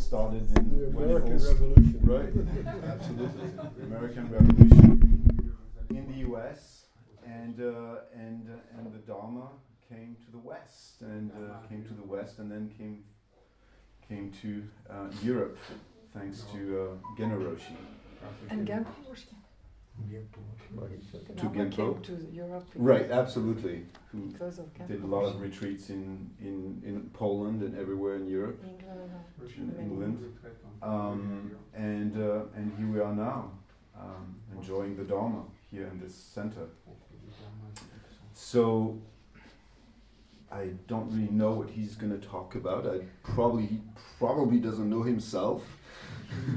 started in The American all Revolution. Right, absolutely. American Revolution in the U.S. and uh, and uh, and the Dharma came to the West and uh, came to the West and then came came to uh, Europe thanks to uh, Genro Roshi. And Genpo was To Dharma Genpo? came to Europe Right, absolutely. Who because of Genpo. did a lot of retreats in, in, in Poland and everywhere in Europe, England. in England. Um, and, uh, and here we are now, um, enjoying the Dharma here in this center. So I don't really know what he's going to talk about. I probably he probably doesn't know himself.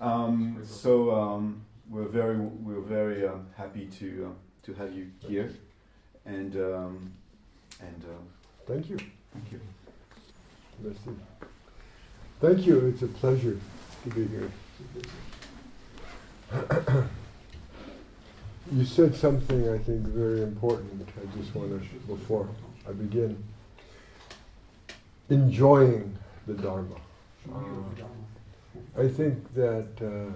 Um, so um, we're very we're very um, happy to uh, to have you here, and um, and uh, Thank you. thank you. Merci. Thank you. It's a pleasure to be here. you said something I think very important. I just want to, before I begin, enjoying the Dharma. Uh, I think that uh,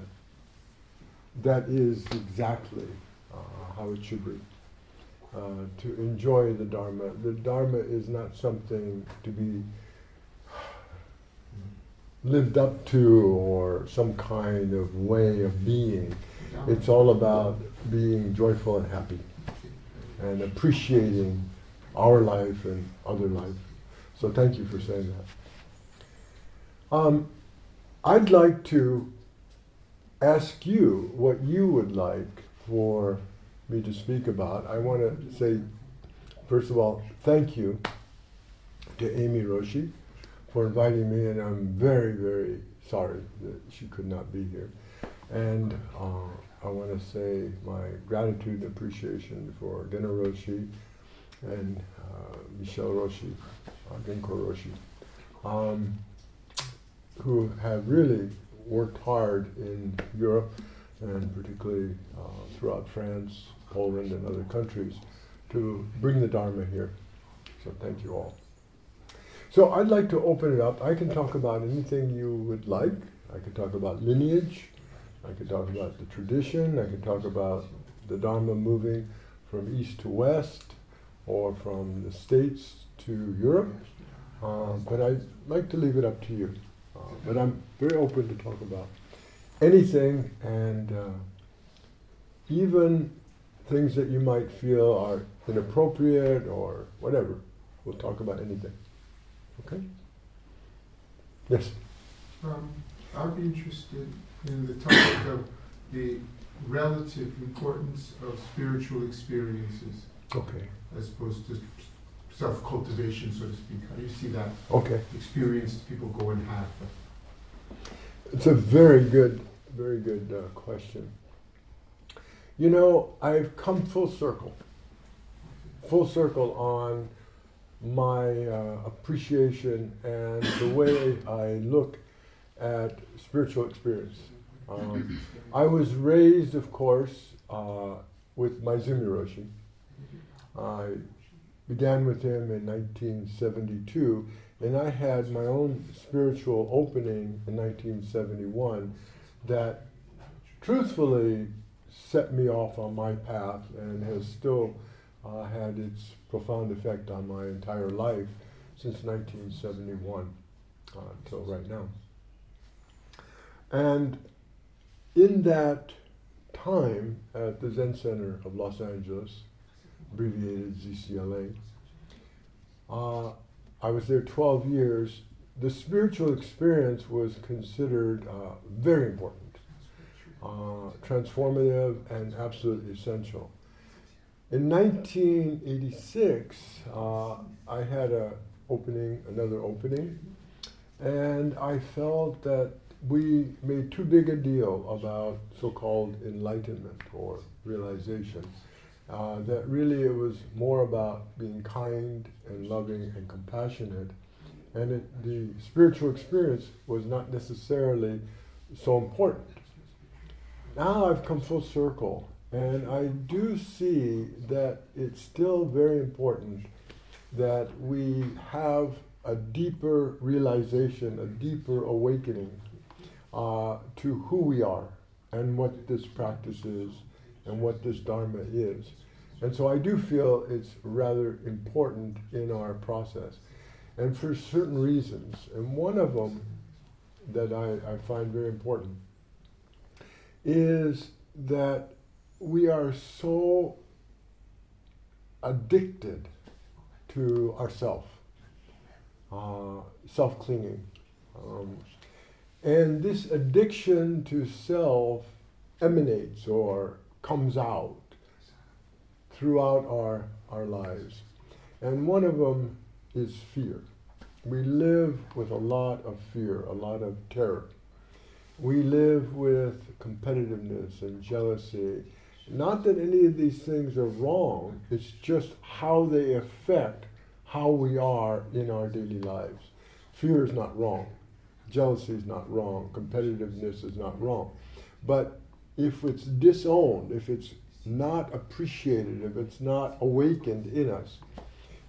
that is exactly uh, how it should be. Uh, to enjoy the Dharma. The Dharma is not something to be lived up to or some kind of way of being. It's all about being joyful and happy and appreciating our life and other life. So thank you for saying that. Um, I'd like to ask you what you would like for me to speak about. I want to say, first of all, thank you to Amy Roshi for inviting me, and I'm very, very sorry that she could not be here. And uh, I want to say my gratitude and appreciation for Genro Roshi and uh, Michelle Roshi, uh, Genko Roshi, um, who have really worked hard in Europe and particularly uh, throughout France, Poland, and other countries to bring the Dharma here. So thank you all. So I'd like to open it up. I can talk about anything you would like. I could talk about lineage. I could talk about the tradition. I could talk about the Dharma moving from east to west or from the States to Europe. Uh, but I'd like to leave it up to you. But I'm very open to talk about anything and uh, even things that you might feel are inappropriate or whatever. We'll talk about anything. Okay? Yes? Um, I'd be interested in the topic of the relative importance of spiritual experiences Okay. as opposed to self cultivation, so to speak. How do you see that Okay. experience people go and have? It's a very good, very good uh, question. You know, I've come full circle, full circle on my uh, appreciation and the way I look at spiritual experience. Um, I was raised, of course, uh, with Maezumi Roshi. I began with him in 1972, and I had my own spiritual opening in 1971 that truthfully set me off on my path and has still uh, had its profound effect on my entire life since 1971 uh, until right now. And in that time at the Zen Center of Los Angeles, abbreviated ZCLA, uh, I was there 12 years. The spiritual experience was considered uh, very important, uh, transformative, and absolutely essential. In 1986, uh, I had a opening, another opening, and I felt that we made too big a deal about so-called enlightenment or realization. Uh, that really it was more about being kind and loving and compassionate, and it, the spiritual experience was not necessarily so important. Now I've come full circle, and I do see that it's still very important that we have a deeper realization, a deeper awakening uh, to who we are and what this practice is and what this Dharma is. And so I do feel it's rather important in our process. And for certain reasons. And one of them that I, I find very important is that we are so addicted to ourself, uh, self clinging. Um, and this addiction to self emanates or comes out throughout our, our lives. And one of them is fear. We live with a lot of fear, a lot of terror. We live with competitiveness and jealousy. Not that any of these things are wrong, it's just how they affect how we are in our daily lives. Fear is not wrong. Jealousy is not wrong. Competitiveness is not wrong. But if it's disowned, if it's not appreciated, if it's not awakened in us,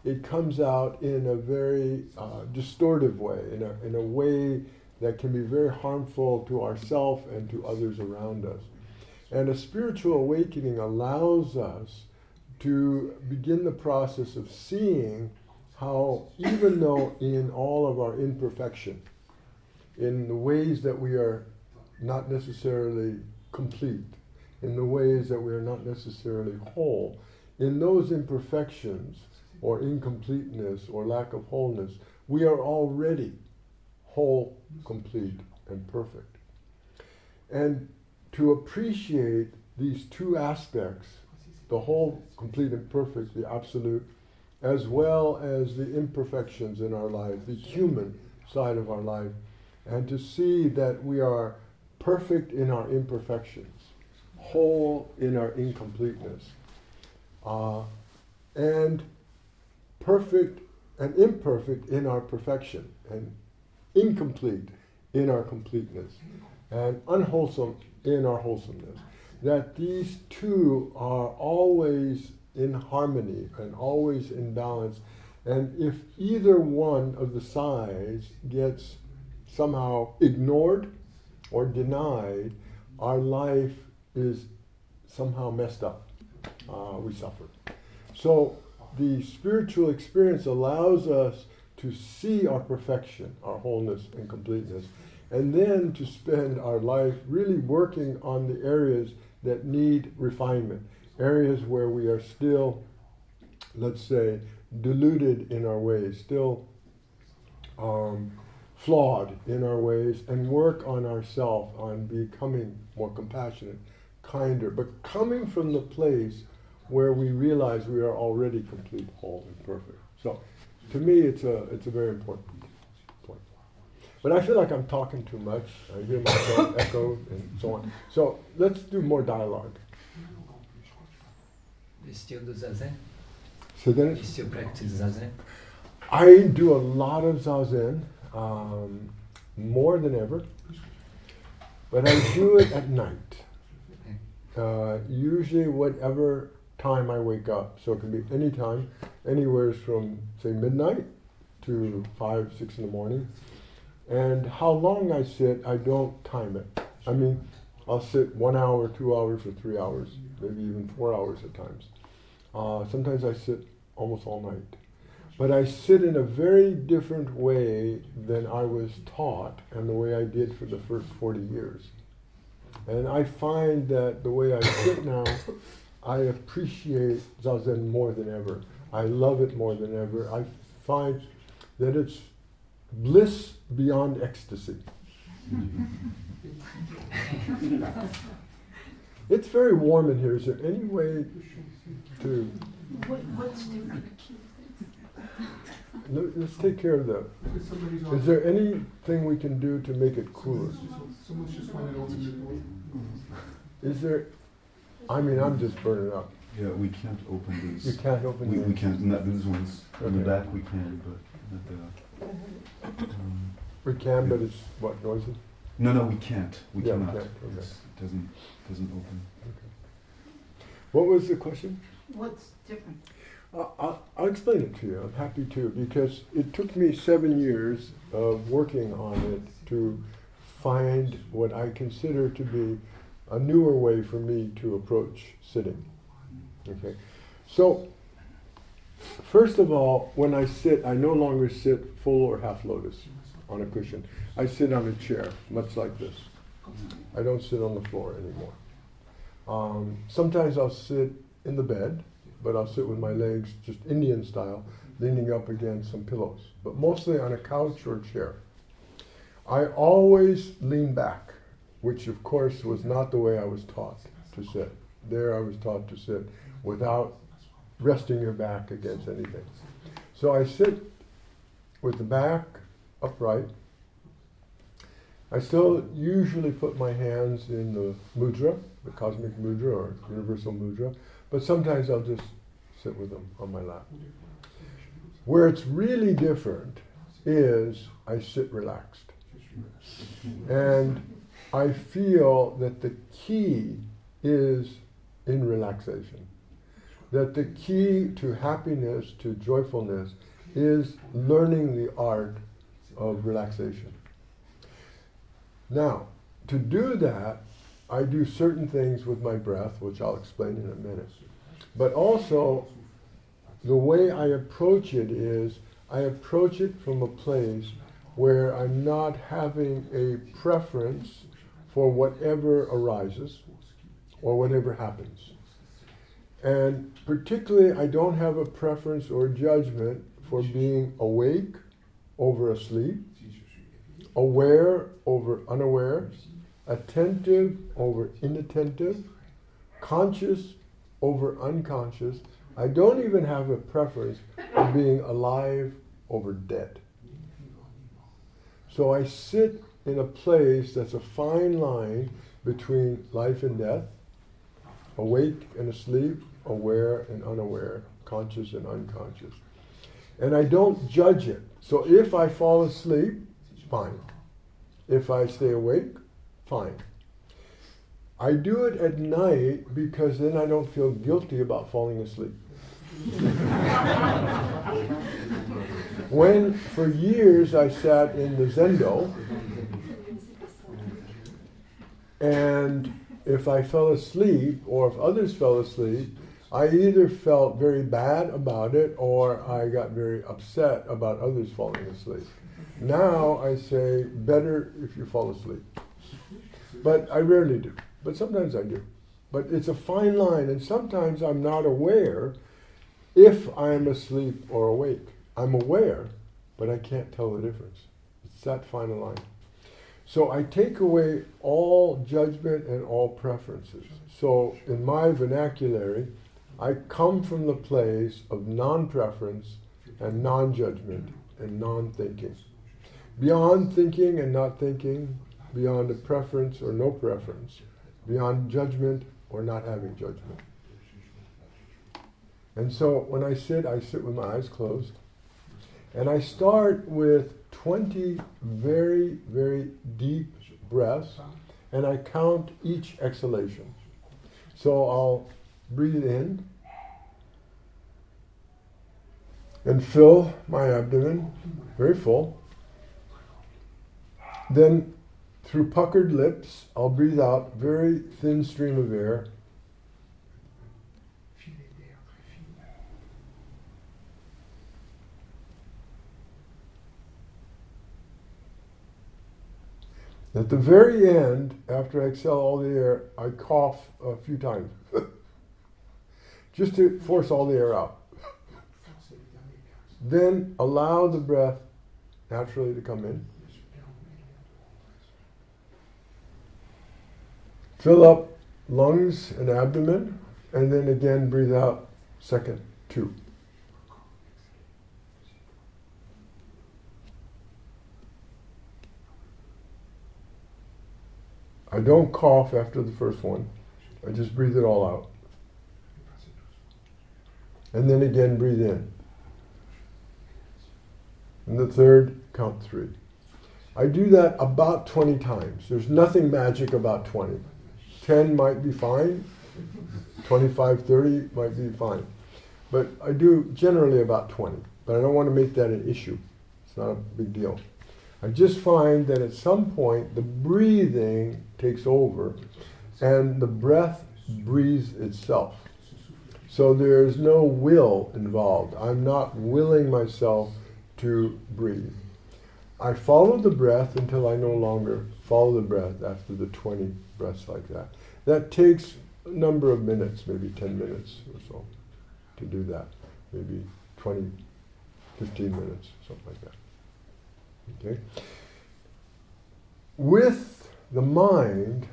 it comes out in a very uh, distortive way, in a, in a way that can be very harmful to ourselves and to others around us. And a spiritual awakening allows us to begin the process of seeing how, even though in all of our imperfection, in the ways that we are not necessarily complete, in the ways that we are not necessarily whole, in those imperfections or incompleteness or lack of wholeness, we are already whole, complete, and perfect. And to appreciate these two aspects, the whole, complete, and perfect, the absolute, as well as the imperfections in our life, the human side of our life, and to see that we are perfect in our imperfections, whole in our incompleteness, uh, and perfect and imperfect in our perfection, and incomplete in our completeness, and unwholesome in our wholesomeness. That these two are always in harmony and always in balance. And if either one of the sides gets somehow ignored or denied, our life is somehow messed up. Uh, we suffer. So the spiritual experience allows us to see our perfection, our wholeness and completeness, and then to spend our life really working on the areas that need refinement, areas where we are still, let's say, deluded in our ways, still um, flawed in our ways, and work on ourselves, on becoming more compassionate, kinder, but coming from the place where we realize we are already complete, whole, and perfect. So, to me, it's a it's a very important point. But I feel like I'm talking too much. I hear myself echo and so on. So let's do more dialogue. You still do zazen? So then, You still practice zazen? I do a lot of zazen, um, more than ever, but I do it at night. Uh, usually, whatever time I wake up. So it can be any time, anywhere from say midnight to five, six in the morning. And how long I sit, I don't time it. I mean, I'll sit one hour, two hours, or three hours, maybe even four hours at times. Uh, sometimes I sit almost all night. But I sit in a very different way than I was taught and the way I did for the first 40 years. And I find that the way I sit now, I appreciate Zazen more than ever. I love it more than ever. I find that it's bliss beyond ecstasy. it's very warm in here. Is there any way to. What, what's different? Let- Let's take care of that. Because somebody's Is there anything we can do to make it cooler? someone's just wanted to open the door. Is there, I mean, I'm just burning up. Yeah, we can't open these. You these. can't open We, we can't, not these ones. On the back we can, but not the. Um, we can, but it's what, noisy? no, no, we can't. We Yeah, we cannot. can't, okay. It's- It doesn't, doesn't open. Okay. What was the question? What's different? I'll, I'll explain it to you. I'm happy to because it took me seven years of working on it to find what I consider to be a newer way for me to approach sitting. Okay, so first of all, when I sit, I no longer sit full or half lotus on a cushion. I sit on a chair, much like this. I don't sit on the floor anymore. Um, sometimes I'll sit in the bed, but I'll sit with my legs just Indian style, leaning up against some pillows, but mostly on a couch or chair. I always lean back, which of course was not the way I was taught to sit. There I was taught to sit without resting your back against anything. So I sit with the back upright. I still usually put my hands in the mudra, the cosmic mudra or universal mudra, but sometimes I'll just sit with them on my lap. Where it's really different is I sit relaxed. And I feel that the key is in relaxation. That the key to happiness, to joyfulness, is learning the art of relaxation. Now, to do that, I do certain things with my breath, which I'll explain in a minute. But also, the way I approach it is I approach it from a place where I'm not having a preference for whatever arises or whatever happens. And particularly, I don't have a preference or judgment for being awake over asleep, aware over unaware, attentive over inattentive, conscious over unconscious. I don't even have a preference for being alive over dead. So I sit in a place that's a fine line between life and death, awake and asleep, aware and unaware, conscious and unconscious. And I don't judge it. So if I fall asleep, fine. If I stay awake, fine. I do it at night because then I don't feel guilty about falling asleep. when for years I sat in the zendo, and if I fell asleep or if others fell asleep, I either felt very bad about it or I got very upset about others falling asleep. Now I say, better if you fall asleep. But I rarely do. But sometimes I do. But it's a fine line, and sometimes I'm not aware if I'm asleep or awake. I'm aware, but I can't tell the difference. It's that fine line. So I take away all judgment and all preferences. So in my vernacular, I come from the place of non preference and non judgment and non thinking. Beyond thinking and not thinking, beyond a preference or no preference, beyond judgment or not having judgment. And so when I sit, I sit with my eyes closed. And I start with 20 very, very deep breaths, and I count each exhalation. So I'll breathe in and fill my abdomen very full. Then, through puckered lips, I'll breathe out very thin stream of air. At the very end, after I exhale all the air, I cough a few times. Just to force all the air out. Then allow the breath naturally to come in. Fill up lungs and abdomen, and then again breathe out second two. I don't cough after the first one. I just breathe it all out. And then again breathe in. And the third, count three. I do that about 20 times. There's nothing magic about 20. 10 might be fine, 25, 30 might be fine. but I do generally about 20. But I don't want to make that an issue. It's not a big deal. I just find that at some point the breathing takes over and the breath breathes itself. So there's no will involved. I'm not willing myself to breathe. I follow the breath until I no longer follow the breath after the 20 breaths like that. That takes a number of minutes, maybe 10 minutes or so, to do that. Maybe 20, 15 minutes, something like that. Okay? With the mind,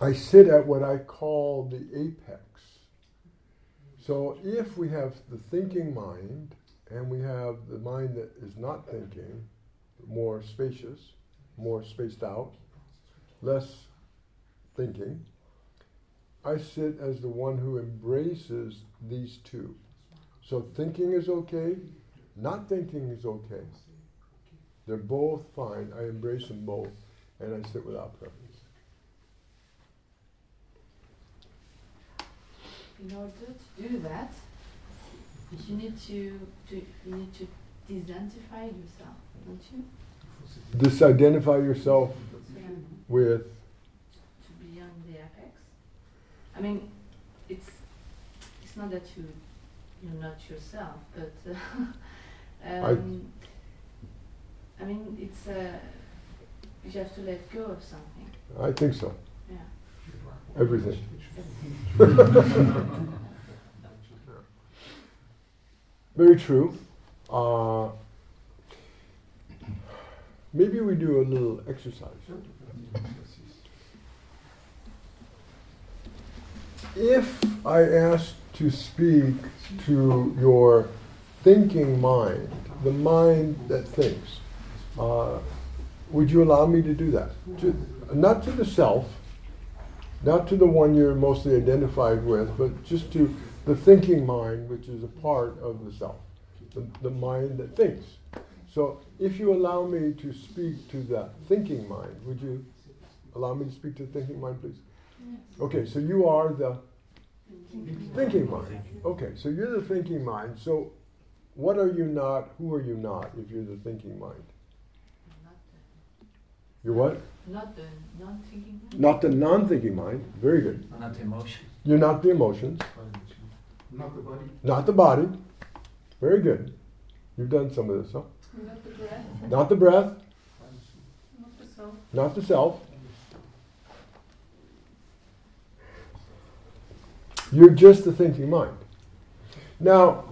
I sit at what I call the apex. So if we have the thinking mind and we have the mind that is not thinking, more spacious, more spaced out, less thinking, I sit as the one who embraces these two. So thinking is okay, not thinking is okay. They're both fine. I embrace them both, and I sit without preference. In order to do that, you need to, to you need to disidentify yourself, don't you? Disidentify yourself Yeah. with. To be on the apex. I mean, it's it's not that you you're not yourself, but uh, um, I, mean it's uh, you have to let go of something. I think so. Yeah. Everything. Very true. Uh, maybe we do a little exercise. If I ask to speak to your thinking mind, the mind that thinks, uh, would you allow me to do that? To, not to the self, not to the one you're mostly identified with, but just to the thinking mind, which is a part of the self, the, the mind that thinks. So if you allow me to speak to the thinking mind, would you allow me to speak to the thinking mind, please? Okay, so you are the thinking mind. Okay, so you're the thinking mind. So what are you not? Who are you not if you're the thinking mind? You're what? not the non-thinking mind. Not the non thinking mind. Very good. Not the emotion. You're not the emotions, Not the body. not the body. Very good. You've done some of this, huh? Not the breath. Not the breath, Not the soul. not the self. You're just the thinking mind. Now,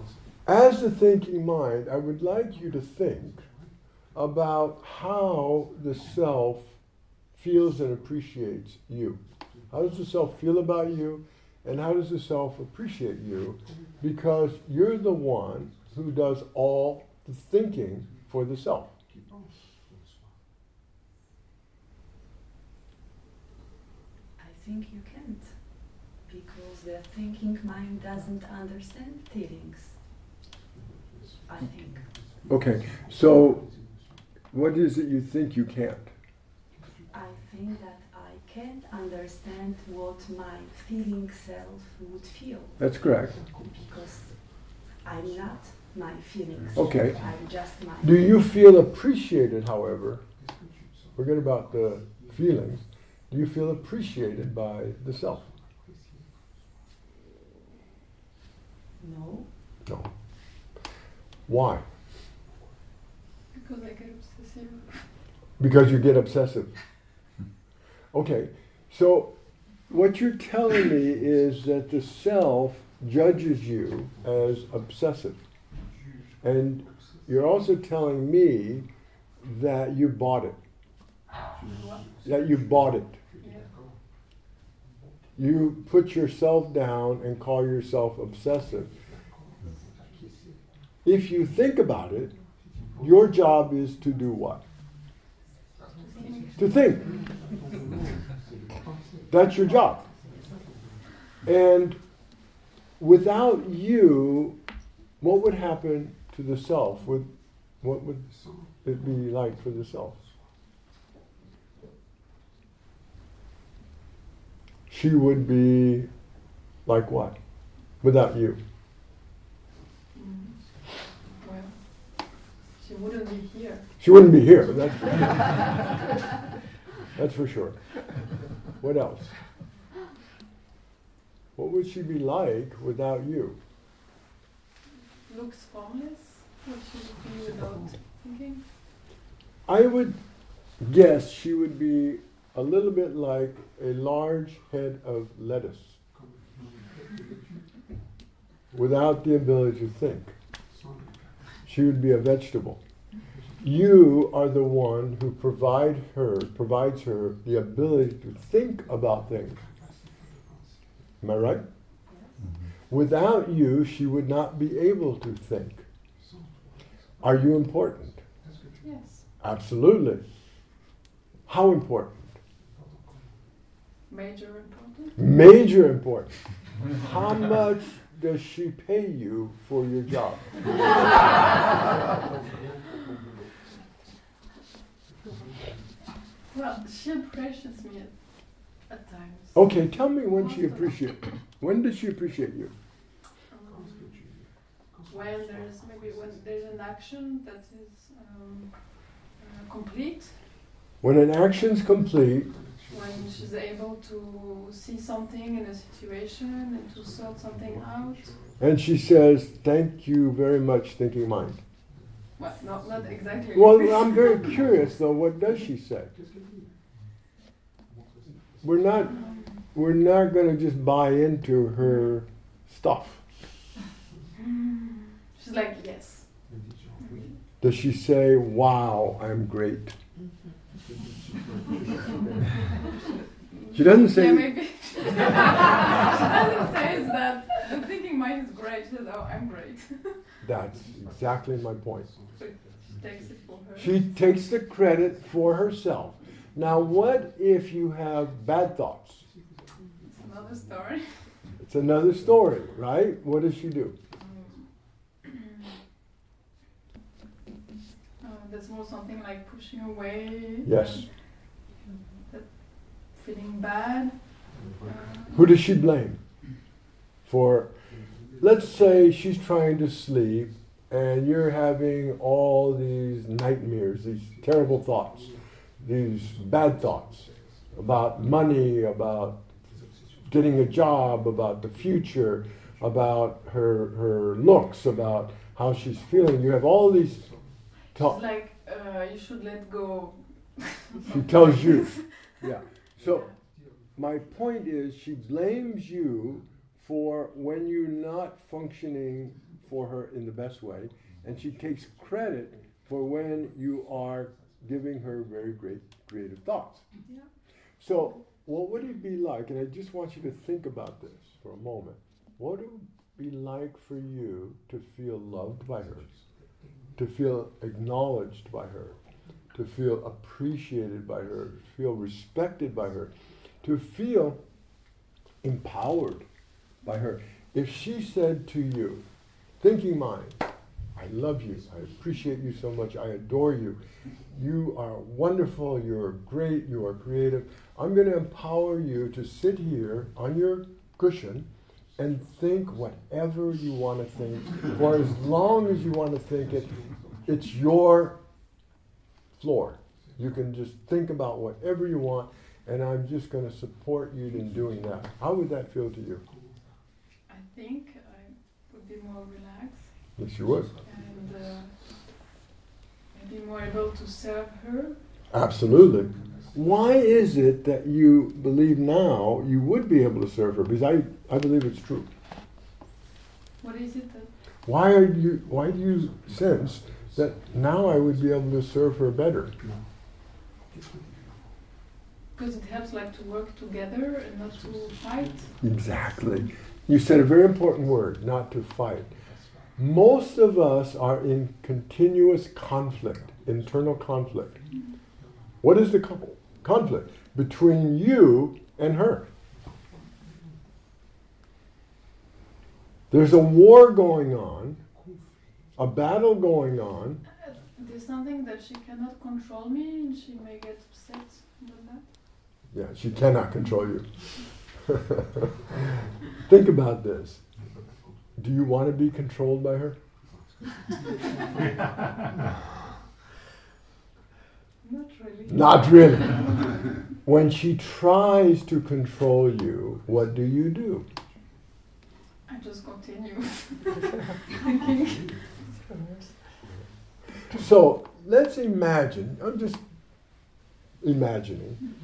as the thinking mind, I would like you to think about how the self feels and appreciates you. How does the self feel about you? And how does the self appreciate you? Because you're the one who does all thinking for the self. I think you can't because the thinking mind doesn't understand feelings. I think. Okay, so what is it you think you can't? I think that I can't understand what my feeling self would feel That's correct. because I'm not my feelings. Okay. I'm just my. Do you feel appreciated, however? Forget about the feelings. Do you feel appreciated by the self? No. No. Why? Because I get obsessive. Because you get obsessive. Okay, so what you're telling me is that the self judges you as obsessive. And you're also telling me that you bought it. That you bought it. You put yourself down and call yourself obsessive. If you think about it, your job is to do what? To think. That's your job. And without you, what would happen to the self, what, what would it be like for the self? She would be like what? Without you. She wouldn't be here. She wouldn't be here, that's for sure. that's for sure. What else? What would she be like without you? Looks formless. What she would be without thinking. I would guess she would be a little bit like a large head of lettuce without the ability to think. She would be a vegetable. You are the one who provide her, provides her the ability to think about things. Am I right? Mm-hmm. Without you, she would not be able to think. Are you important? Yes. Absolutely. How important? Major important. Major important. How much does she pay you for your job? Well, she appreciates me at, at times. Okay, tell me when she appreciates. When does she appreciate you? When there's maybe when there's an action that is um, uh, complete, When an action's complete, when she's able to see something in a situation and to sort something out. and she says, "Thank you very much, thinking mind." Well, not not exactly. Well, I'm very curious though. What does she say? We're not. We're not going to just buy into her stuff. she's like yes. Does she say, "Wow, I'm great"? She doesn't say. Yeah, maybe. she doesn't say that. The thinking mind is great. She says, "Oh, I'm great." That's exactly my point. so she takes it for her. She takes the credit for herself. Now, what if you have bad thoughts? It's another story. It's another story, right? What does she do? Uh, that's more something like pushing away. Yes. that feeling bad. Uh, Who does she blame? For, let's say she's trying to sleep and you're having all these nightmares, these terrible thoughts, these bad thoughts about money, about getting a job, about the future, about her, her looks, about how she's feeling. You have all these She's thoughts. like, uh, you should let go. She tells you. Yeah. So my point is, she blames you for when you're not functioning for her in the best way, and she takes credit for when you are giving her very great creative thoughts. Yeah. So, what would it be like? And I just want you to think about this for a moment. What would it be like for you to feel loved by her, to feel acknowledged by her, to feel appreciated by her, to feel respected by her, to feel empowered by her? If she said to you, thinking mind, I love you, I appreciate you so much, I adore you, you are wonderful, you're great, you are creative. I'm going to empower you to sit here on your cushion and think whatever you want to think for as long as you want to think it. It's your floor. You can just think about whatever you want, and I'm just going to support you in doing that. How would that feel to you? I think I would be more relaxed Yes, you would. and uh, maybe more able to serve her. Absolutely. Why is it that you believe now you would be able to serve her? Because I, I believe it's true. What is it that Why are you? Why do you sense that now I would be able to serve her better? because it helps like to work together and not to fight. Exactly. You said a very important word, not to fight. Most of us are in continuous conflict, internal conflict. Mm-hmm. What is the co- conflict? Between you and her. There's a war going on, a battle going on. Uh, There's something that she cannot control me and she may get upset about that. Yeah, she cannot control you. Think about this. Do you want to be controlled by her? Not really. when she tries to control you, what do you do? I just continue thinking. So let's imagine, I'm just imagining,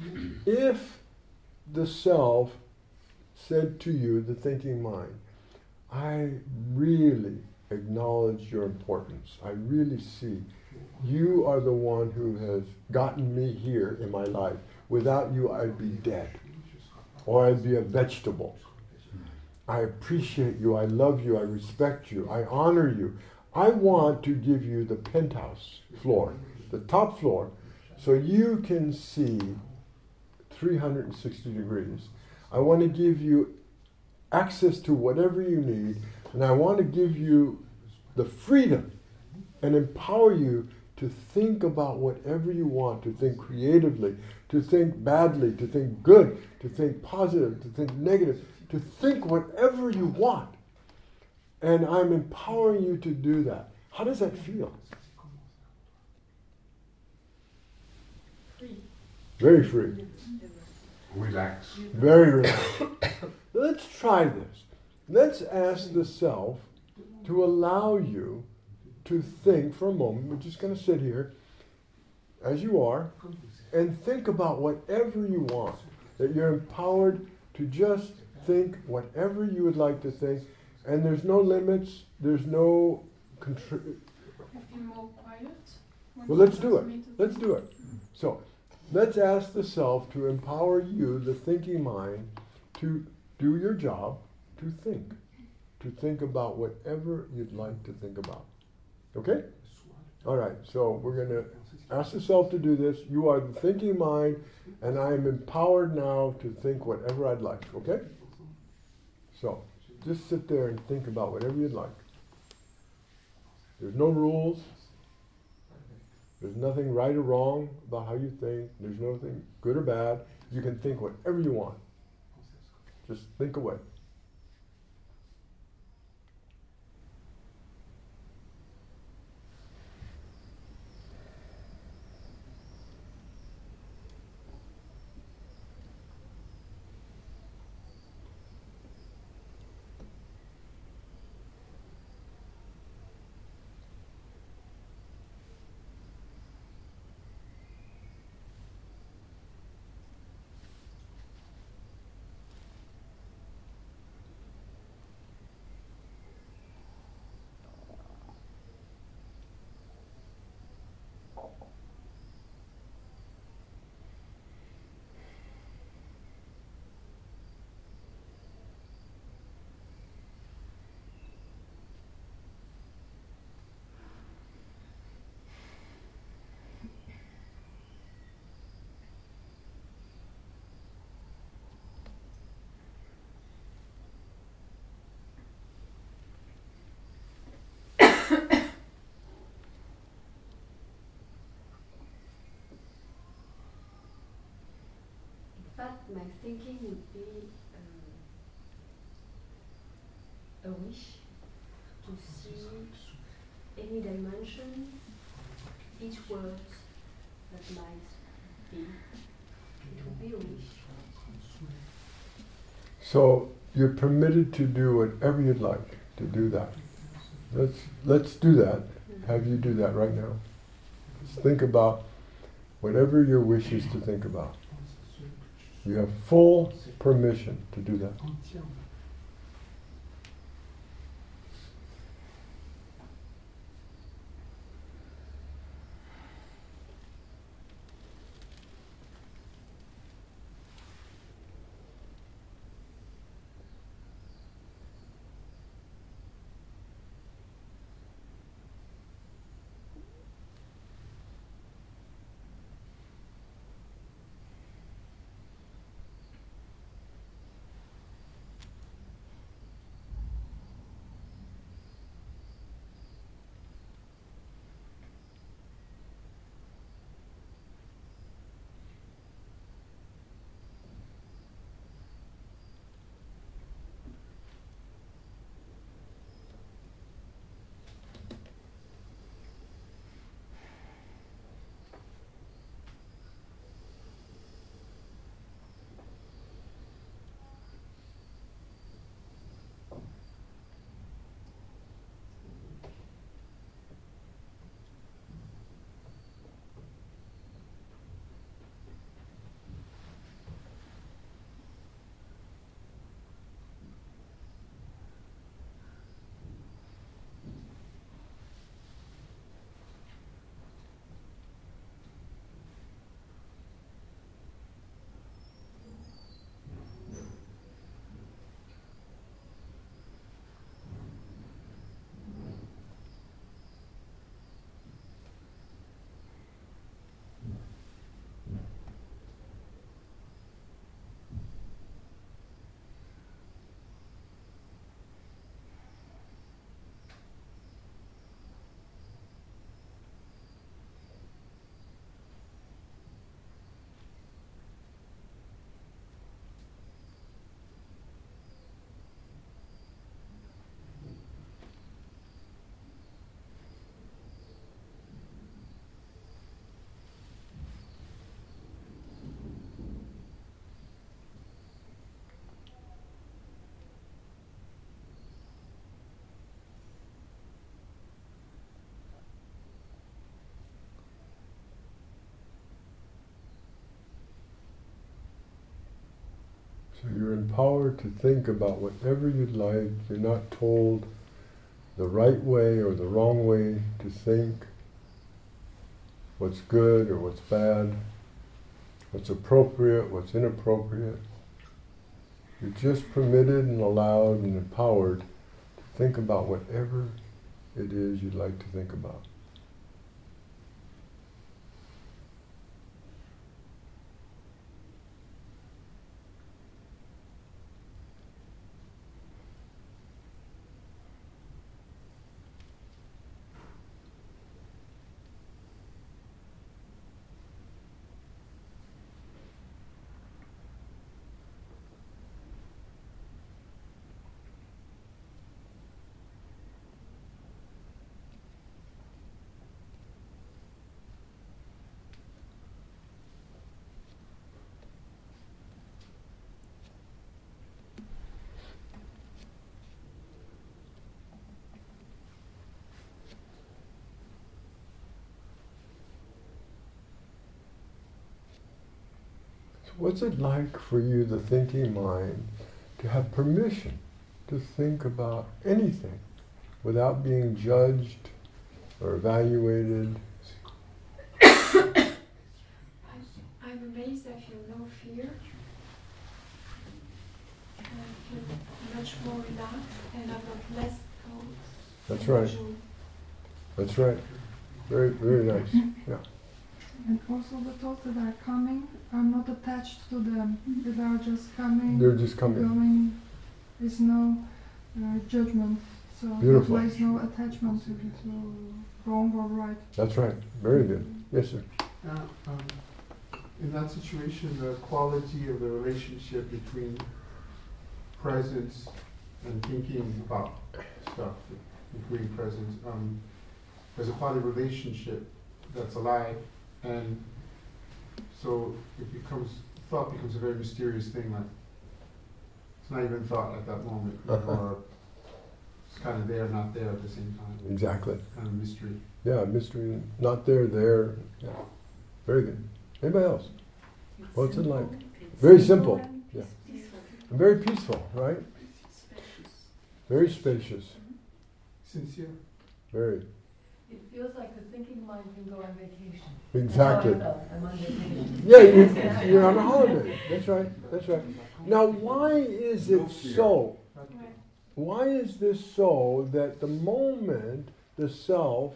if the self said to you, the thinking mind, I really acknowledge your importance. I really see you are the one who has gotten me here in my life. Without you, I'd be dead, or I'd be a vegetable. I appreciate you. I love you. I respect you. I honor you. I want to give you the penthouse floor, the top floor, so you can see 360 degrees. I want to give you access to whatever you need, and I want to give you the freedom and empower you to think about whatever you want, to think creatively, to think badly, to think good, to think positive, to think negative, to think whatever you want. And I'm empowering you to do that. How does that feel? Free. Very free. Relax. Very relaxed. Let's try this. Let's ask the self to allow you to think for a moment. We're just going to sit here as you are and think about whatever you want. That you're empowered to just think whatever you would like to think, and there's no limits, there's no control. Well, let's do it. Let's do it. So, let's ask the self to empower you, the thinking mind, to do your job, to think, to think about whatever you'd like to think about. Okay? All right, so we're going to ask the self to do this. You are the thinking mind, and I am empowered now to think whatever I'd like. Okay? So, just sit there and think about whatever you'd like. There's no rules. There's nothing right or wrong about how you think. There's nothing good or bad. You can think whatever you want. Just think away. My thinking would be um, a wish to see any dimension, each word that might be. It would be a wish. So you're permitted to do whatever you'd like to do that. Let's let's do that. Have you do that right now. Just think about whatever your wish is to think about. You have full permission to do that. So you're empowered to think about whatever you'd like. You're not told the right way or the wrong way to think, what's good or what's bad, what's appropriate, what's inappropriate. You're just permitted and allowed and empowered to think about whatever it is you'd like to think about. What's it like for you, the thinking mind, to have permission to think about anything without being judged or evaluated? I'm, I'm amazed I feel no fear. And I feel much more relaxed and I've got less thoughts. That's right. That's right. Very, very nice. Yeah. And also the thoughts that are coming, I'm not attached to them. They are just coming. They're just coming. Going. There's no uh, judgment. So Beautiful. there is no attachment to, to wrong or right. That's right. Very good. Yes, sir. Uh, um, in that situation, the quality of the relationship between presence and thinking about stuff, including presence, um, there's a quality of relationship that's alive and so it becomes, thought becomes a very mysterious thing, like, it's not even thought at that moment, Uh-huh. or it's kind of there, not there at the same time. Exactly. Kind of mystery. Yeah, mystery. Not there, there. Yeah. Very good. Anybody else? What's it like? Very simple. Yeah. And very peaceful, right? Very spacious. Sincere. Very. It feels like the thinking mind can go on vacation. Exactly. I'm on vacation. Yeah, you, you're on a holiday. That's right. That's right. Now, why is it so? Why is this so that the moment the self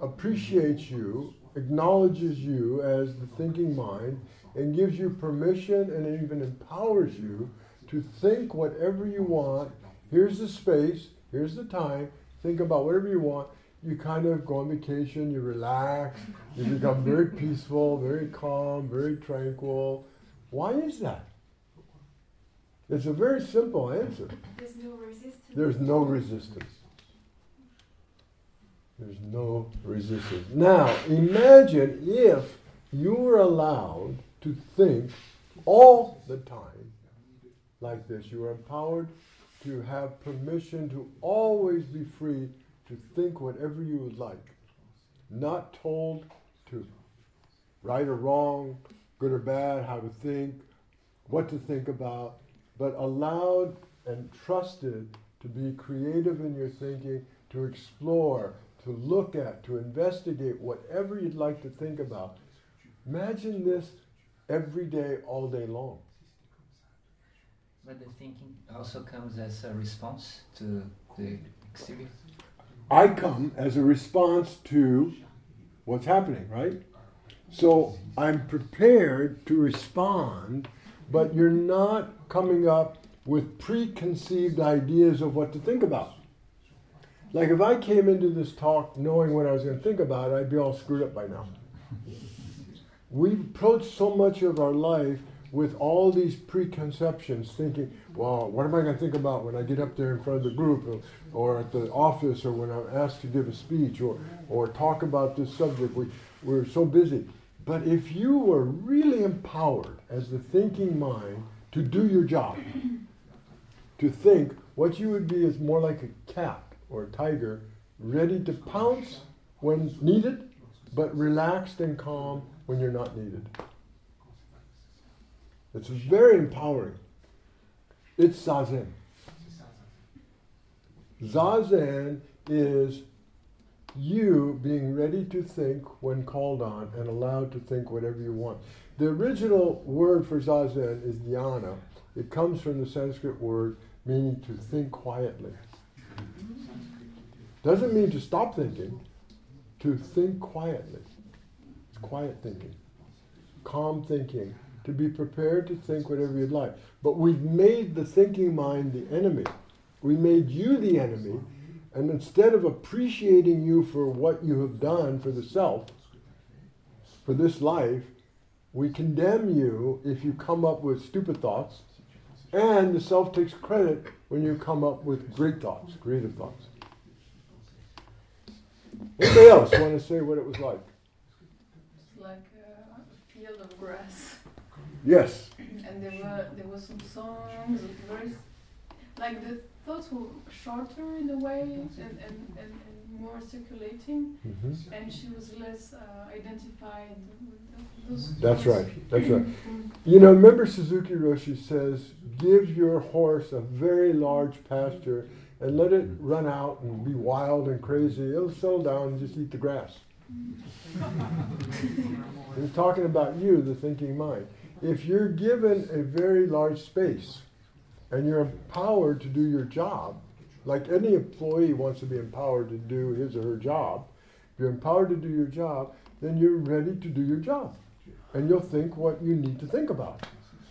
appreciates you, acknowledges you as the thinking mind, and gives you permission and even empowers you to think whatever you want? Here's the space, here's the time, think about whatever you want. You kind of go on vacation, you relax, you become very peaceful, very calm, very tranquil. Why is that? It's a very simple answer. There's no resistance. There's no resistance. There's no resistance. Now, imagine if you were allowed to think all the time like this. You are empowered to have permission to always be free to think whatever you would like. Not told to right or wrong, good or bad, how to think, what to think about, but allowed and trusted to be creative in your thinking, to explore, to look at, to investigate whatever you'd like to think about. Imagine this every day, all day long. But the thinking also comes as a response to the experience. I come as a response to what's happening, right? So I'm prepared to respond, but you're not coming up with preconceived ideas of what to think about. Like if I came into this talk knowing what I was going to think about, I'd be all screwed up by now. We approach so much of our life with all these preconceptions, thinking, well, what am I going to think about when I get up there in front of the group or, or at the office or when I'm asked to give a speech or, or talk about this subject? We, we're so busy. But if you were really empowered as the thinking mind to do your job, to think, what you would be is more like a cat or a tiger, ready to pounce when needed, but relaxed and calm when you're not needed. It's very empowering. It's zazen. Zazen is you being ready to think when called on and allowed to think whatever you want. The original word for zazen is dhyana. It comes from the Sanskrit word meaning to think quietly. Doesn't mean to stop thinking, to think quietly. It's quiet thinking, calm thinking, to be prepared to think whatever you'd like. But we've made the thinking mind the enemy. We made you the enemy, and instead of appreciating you for what you have done for the self, for this life, we condemn you if you come up with stupid thoughts, and the self takes credit when you come up with great thoughts, creative thoughts. Anybody else want to say what it was like? It's like a field of grass. Yes. And there were there were some songs, very like the thoughts were shorter in a way and, and, and, and more circulating, mm-hmm. and she was less uh, identified. That's right. That's right. You know, remember Suzuki Roshi says, "Give your horse a very large pasture." and let it run out and be wild and crazy. It'll settle down and just eat the grass. He's talking about you, the thinking mind. If you're given a very large space and you're empowered to do your job, like any employee wants to be empowered to do his or her job, if you're empowered to do your job, then you're ready to do your job. And you'll think what you need to think about.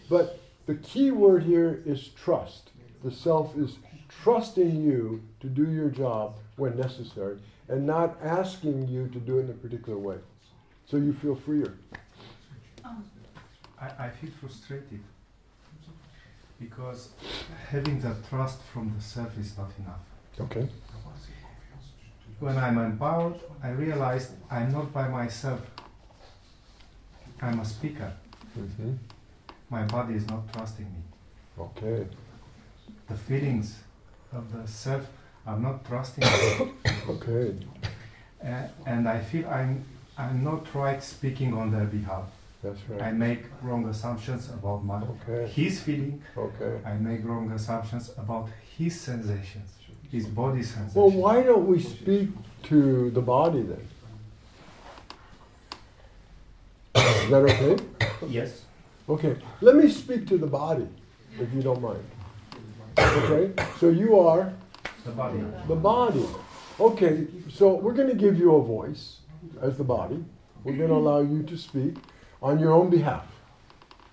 But the key word here is trust. The self is trusting you to do your job when necessary and not asking you to do it in a particular way. So you feel freer. Um, I, I feel frustrated because having that trust from the self is not enough. Okay. When I'm empowered, I realize I'm not by myself. I'm a speaker. Mm-hmm. My body is not trusting me. Okay. The feelings of the self are not trusting me. okay. Uh, and I feel I'm I'm not right speaking on their behalf. That's right. I make wrong assumptions about my okay. his feeling. Okay. I make wrong assumptions about his sensations, his body sensations. Well, why don't we speak to the body then? Is that okay? Yes. Okay. Let me speak to the body, if you don't mind. Okay? So you are the body. The body. Okay, so we're going to give you a voice as the body. We're going to allow you to speak on your own behalf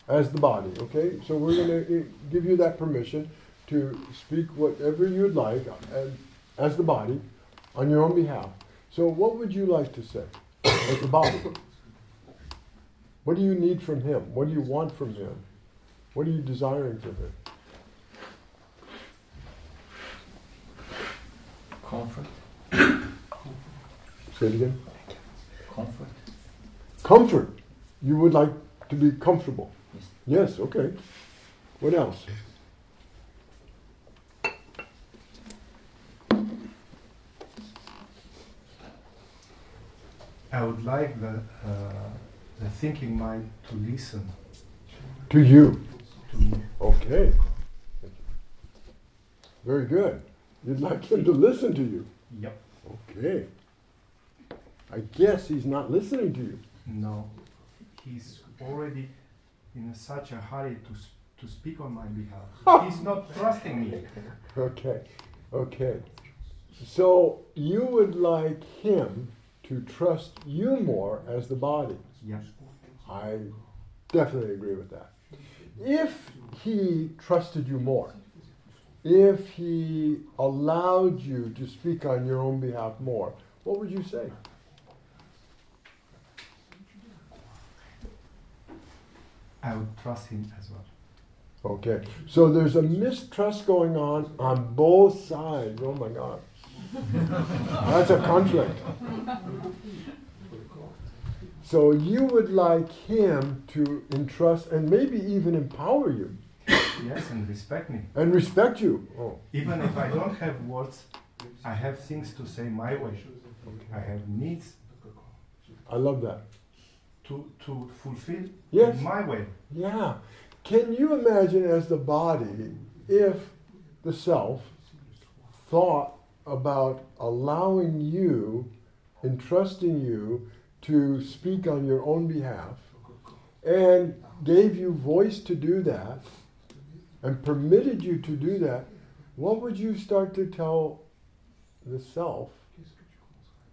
as the body, okay? So we're going to eh, give you that permission to speak whatever you'd like as, as the body on your own behalf. So what would you like to say as the body? What do you need from him? What do you want from him? What are you desiring from him? Comfort. Say it again. Comfort. Comfort. You would like to be comfortable. Yes. Yes, okay. What else? I would like the, uh, the thinking mind to listen. To you? To me. Okay. Very good. You'd like him to listen to you? Yep. Okay. I guess he's not listening to you. No. He's already in such a hurry to, to speak on my behalf. he's not trusting me. Okay. Okay. So you would like him to trust you more as the body. Yes. I definitely agree with that. If he trusted you more, if he allowed you to speak on your own behalf more, what would you say? I would trust him as well. Okay, so there's a mistrust going on on both sides. Oh my God. That's a conflict. So you would like him to entrust and maybe even empower you. Yes, and respect me. And respect you. Oh. Even if I don't have words, I have things to say my way. I have needs. I love that. To, to fulfill yes. my way. Yeah. Can you imagine as the body if the self thought about allowing you, entrusting you to speak on your own behalf, and gave you voice to do that, and permitted you to do that, what would you start to tell the self?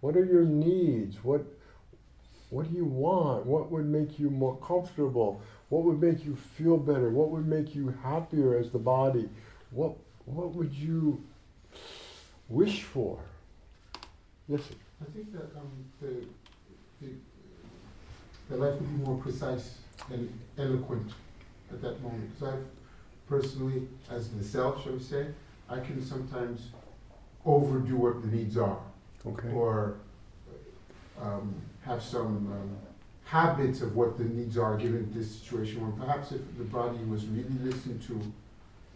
What are your needs? What what do you want? What would make you more comfortable? What would make you feel better? What would make you happier as the body? What what would you wish for? Yes. Sir. I think that um, the, the the life would be more precise and eloquent at that moment. Because I've personally, as myself, shall we say, I can sometimes overdo what the needs are. Okay. Or um, have some um, habits of what the needs are given this situation. When perhaps if the body was really listened to,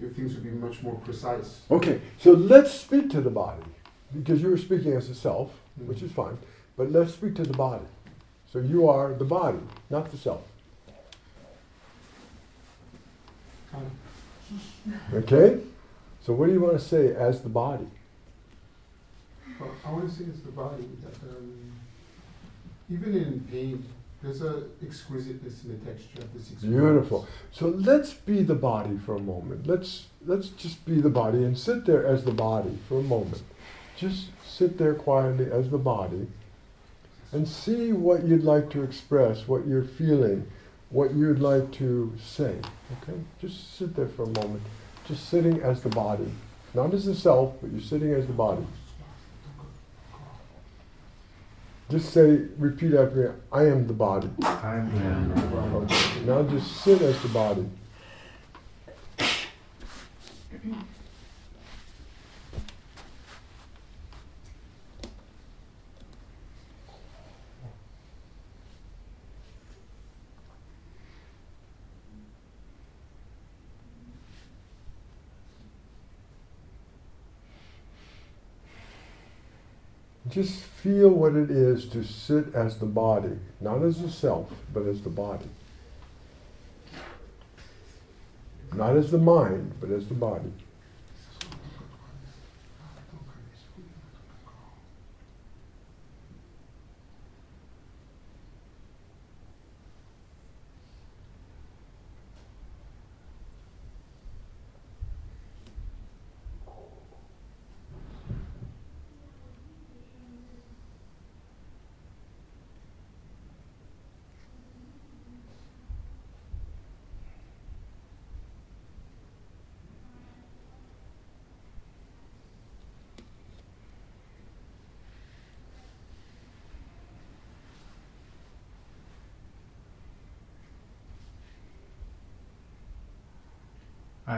if things would be much more precise. Okay, so let's speak to the body because you were speaking as a self, mm-hmm. which is fine. But let's speak to the body. So you are the body, not the self. Okay? So what do you want to say as the body? Well, I want to say as the body that um, even in pain, there's a exquisiteness in the texture of this experience. Beautiful. So let's be the body for a moment. Let's let's just be the body and sit there as the body for a moment. Just sit there quietly as the body and see what you'd like to express, what you're feeling, what you'd like to say. Okay? Just sit there for a moment. Just sitting as the body. Not as the self, but you're sitting as the body. Just say, repeat after me, I am the body. I am the body. Okay. Now just sit as the body. Just feel what it is to sit as the body, not as the self, but as the body. Not as the mind, but as the body.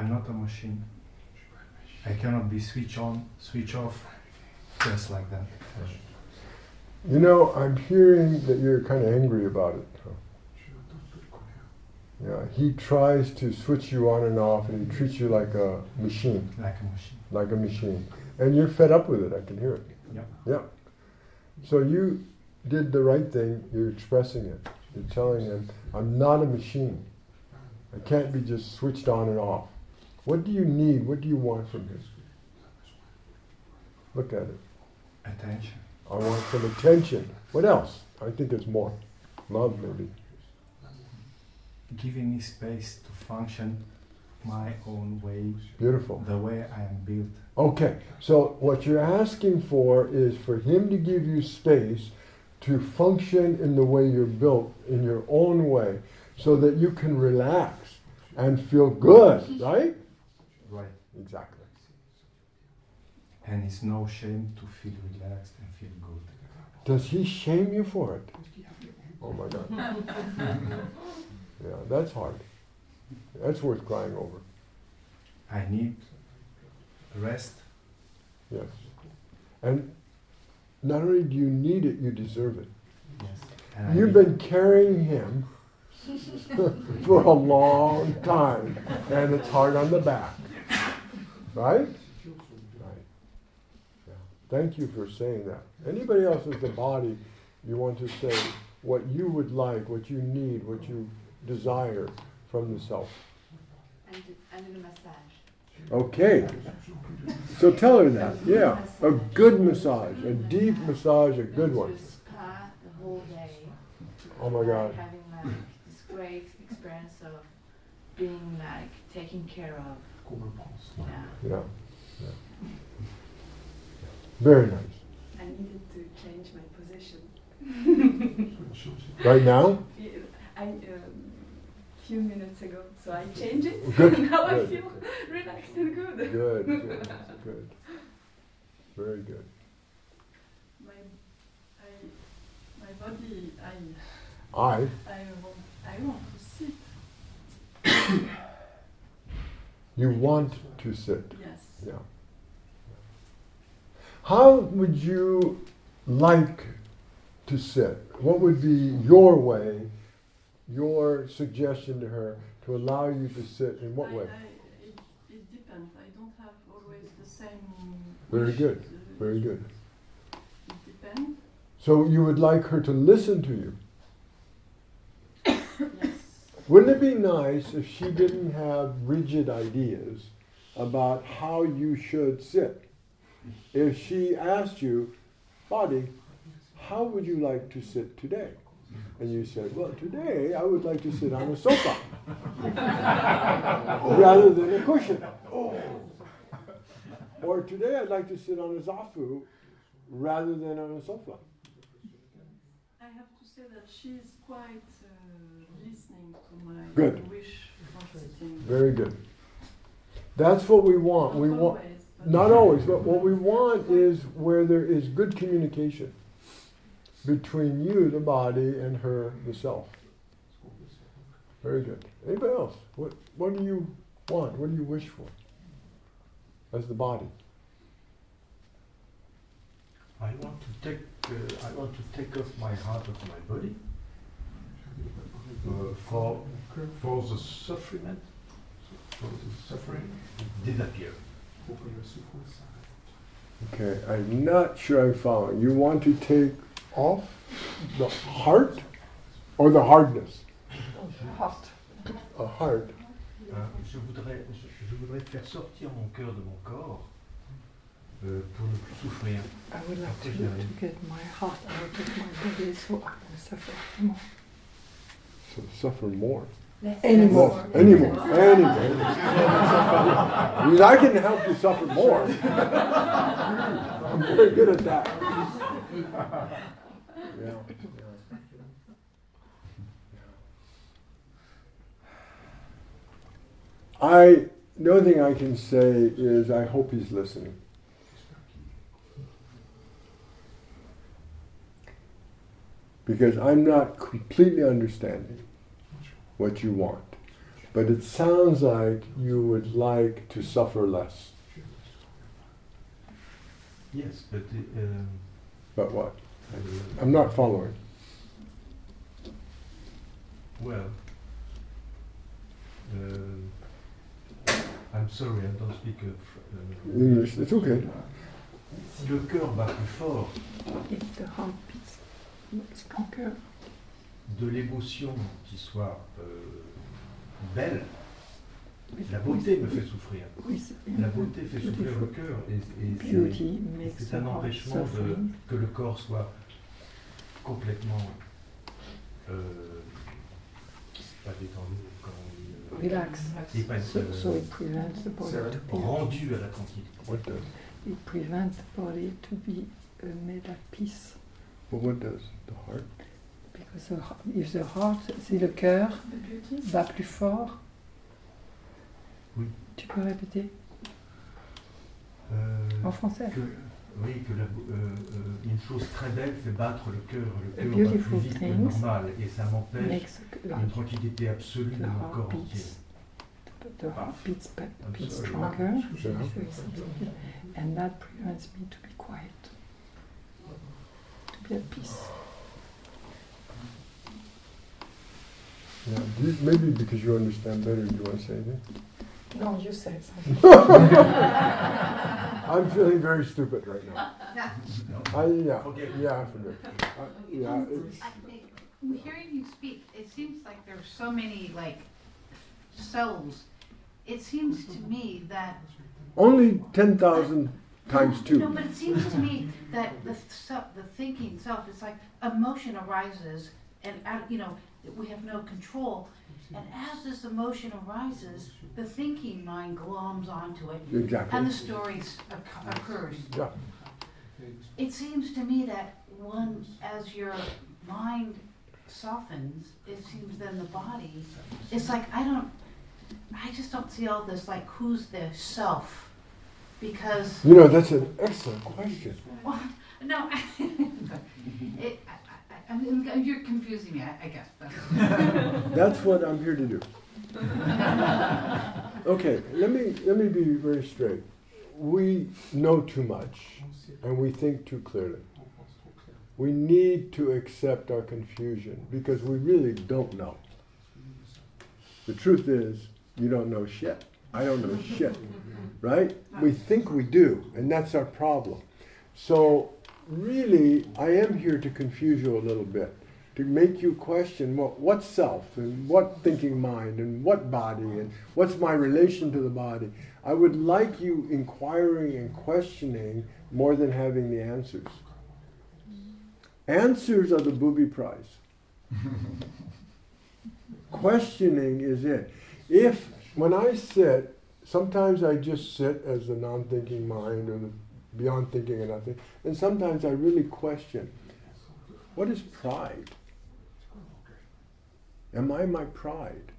I'm not a machine. I cannot be switch on, switch off, just like that. You know, I'm hearing that you're kind of angry about it. Yeah, he tries to switch you on and off, and he treats you like a machine. Like a machine. Like a machine, and you're fed up with it. I can hear it. Yeah. Yeah. So you did the right thing. You're expressing it. You're telling him, "I'm not a machine. I can't be just switched on and off." What do you need? What do you want from him? Look at it. Attention. I want some attention. What else? I think it's more. Love, maybe. Giving me space to function my own way. Beautiful. The way I am built. Okay, so what you're asking for is for him to give you space to function in the way you're built, in your own way, so that you can relax and feel good, right? Right. Exactly. And it's no shame to feel relaxed and feel good. Does he shame you for it? Oh my God. yeah, that's hard. That's worth crying over. I need rest. Yes. And not only do you need it, you deserve it. Yes. You've been carrying him for a long time, and it's hard on the back. Right? Right. Yeah. Thank you for saying that. Anybody else with the body, you want to say what you would like, what you need, what you desire from the self. And, and a massage. Okay. So tell her that. Yeah. A good massage, a deep massage, a good one. Spa the whole day. Oh my God. Having like this great experience of being like taken care of. Yeah. Yeah. yeah. Very nice. I needed to change my position. Right now? Yeah, I um, few minutes ago, so I changed it. Good. now I Good. feel relaxed and good. Good, good, good. Very good. My, I, my body, I, I, I want, I want to sit. you want to sit. Yes. Yeah. How would you like to sit? What would be your way, your suggestion to her to allow you to sit in what I, way? I, it, it depends. I don't have always the same. Very good, very good. It depends. So you would like her to listen to you. Yes. Wouldn't it be nice if she didn't have rigid ideas about how you should sit? If she asked you, Body, how would you like to sit today? And you said, Well, today I would like to sit on a sofa rather than a cushion. Or today I'd like to sit on a zafu rather than on a sofa. I have to say that she's quite uh, listening to Good. wish for sitting. Very good. That's what we want. We Not want always, but- not always, but what we want is where there is good communication between you, the body, and her, the self. Very good. Anybody else? What what do you want? What do you wish for? As the body. I want to take uh, I want to take off my heart of my body uh, for for the suffering for the suffering to disappear. Okay, I'm not sure I'm following. You want to take off the heart or the hardness? Heart. A heart. Je voudrais je, je voudrais faire sortir mon cœur de mon corps euh, pour ne plus souffrir. I would like to, to get my heart out of my body so I don't suffer more. So suffer more. Less. Anymore. Anymore. Anymore. I can help you suffer more. I'm very good at that. Yeah. I the only thing I can say is I hope he's listening. Because I'm not completely understanding what you want. But it sounds like you would like to suffer less. Yes, but uh, um, But what? I'm not following. well, uh, I'm sorry, I don't speak uh, uh, English, it's okay. Si le cœur bat plus fort If the heart beats stronger, de l'émotion qui soit euh, belle, la beauté me fait souffrir. with La beauté fait souffrir le cœur et, et c'est- un empêchement de, que le corps soit complètement euh, pas détendu, comment on dit, euh, Relax. et pas, So, so it prevents the body to be rendu à la tranquillité. What does? it prevents the body to be uh, made at peace. But what does? The heart? Because the, heart- if the heart, si le cœur bat plus fort, Oui. tu peux répéter? Euh, en français. que, oui, que la, euh, euh, une chose très belle fait battre le cœur. Le cœur bat plus vite que normal et ça m'empêche une tranquillité absolue de mon corps entier. beats, the, the heart beats, beats stronger, and that prevents me to be quiet, to be at peace. Yeah. You, maybe because you understand better, do you want to say anything? No, you say something. I'm feeling very stupid right now. I, yeah, Forget. yeah, I forget. Uh, yeah, it's, I think, hearing you speak, it seems like there's so many like cells it seems to me that only ten thousand times two. No, but it seems to me that the the thinking self is like emotion arises, and you know we have no control. And as this emotion arises, the thinking mind gloms onto it, exactly. and the story occurs. Yeah. It seems to me that one, as your mind softens, it seems then the body. It's like I don't. I just don't see all this like who's the self, because. You know that's an excellent question. Well, no, it, I, mean, you're confusing me. I, I guess. that's what I'm here to do. okay, let me let me be very straight. We know too much, and we think too clearly. We need to accept our confusion because we really don't know. The truth is, you don't know shit. I don't know shit. Right? We think we do, and that's our problem. So, really, I am here to confuse you a little bit, to make you question well, what self, and what thinking mind, and what body, and what's my relation to the body. I would like you inquiring and questioning more than having the answers. Answers are the booby prize. Questioning is it. If, when I sit, sometimes I just sit as the non thinking mind or the beyond thinking and nothing, and sometimes I really question what is pride? Am I my pride?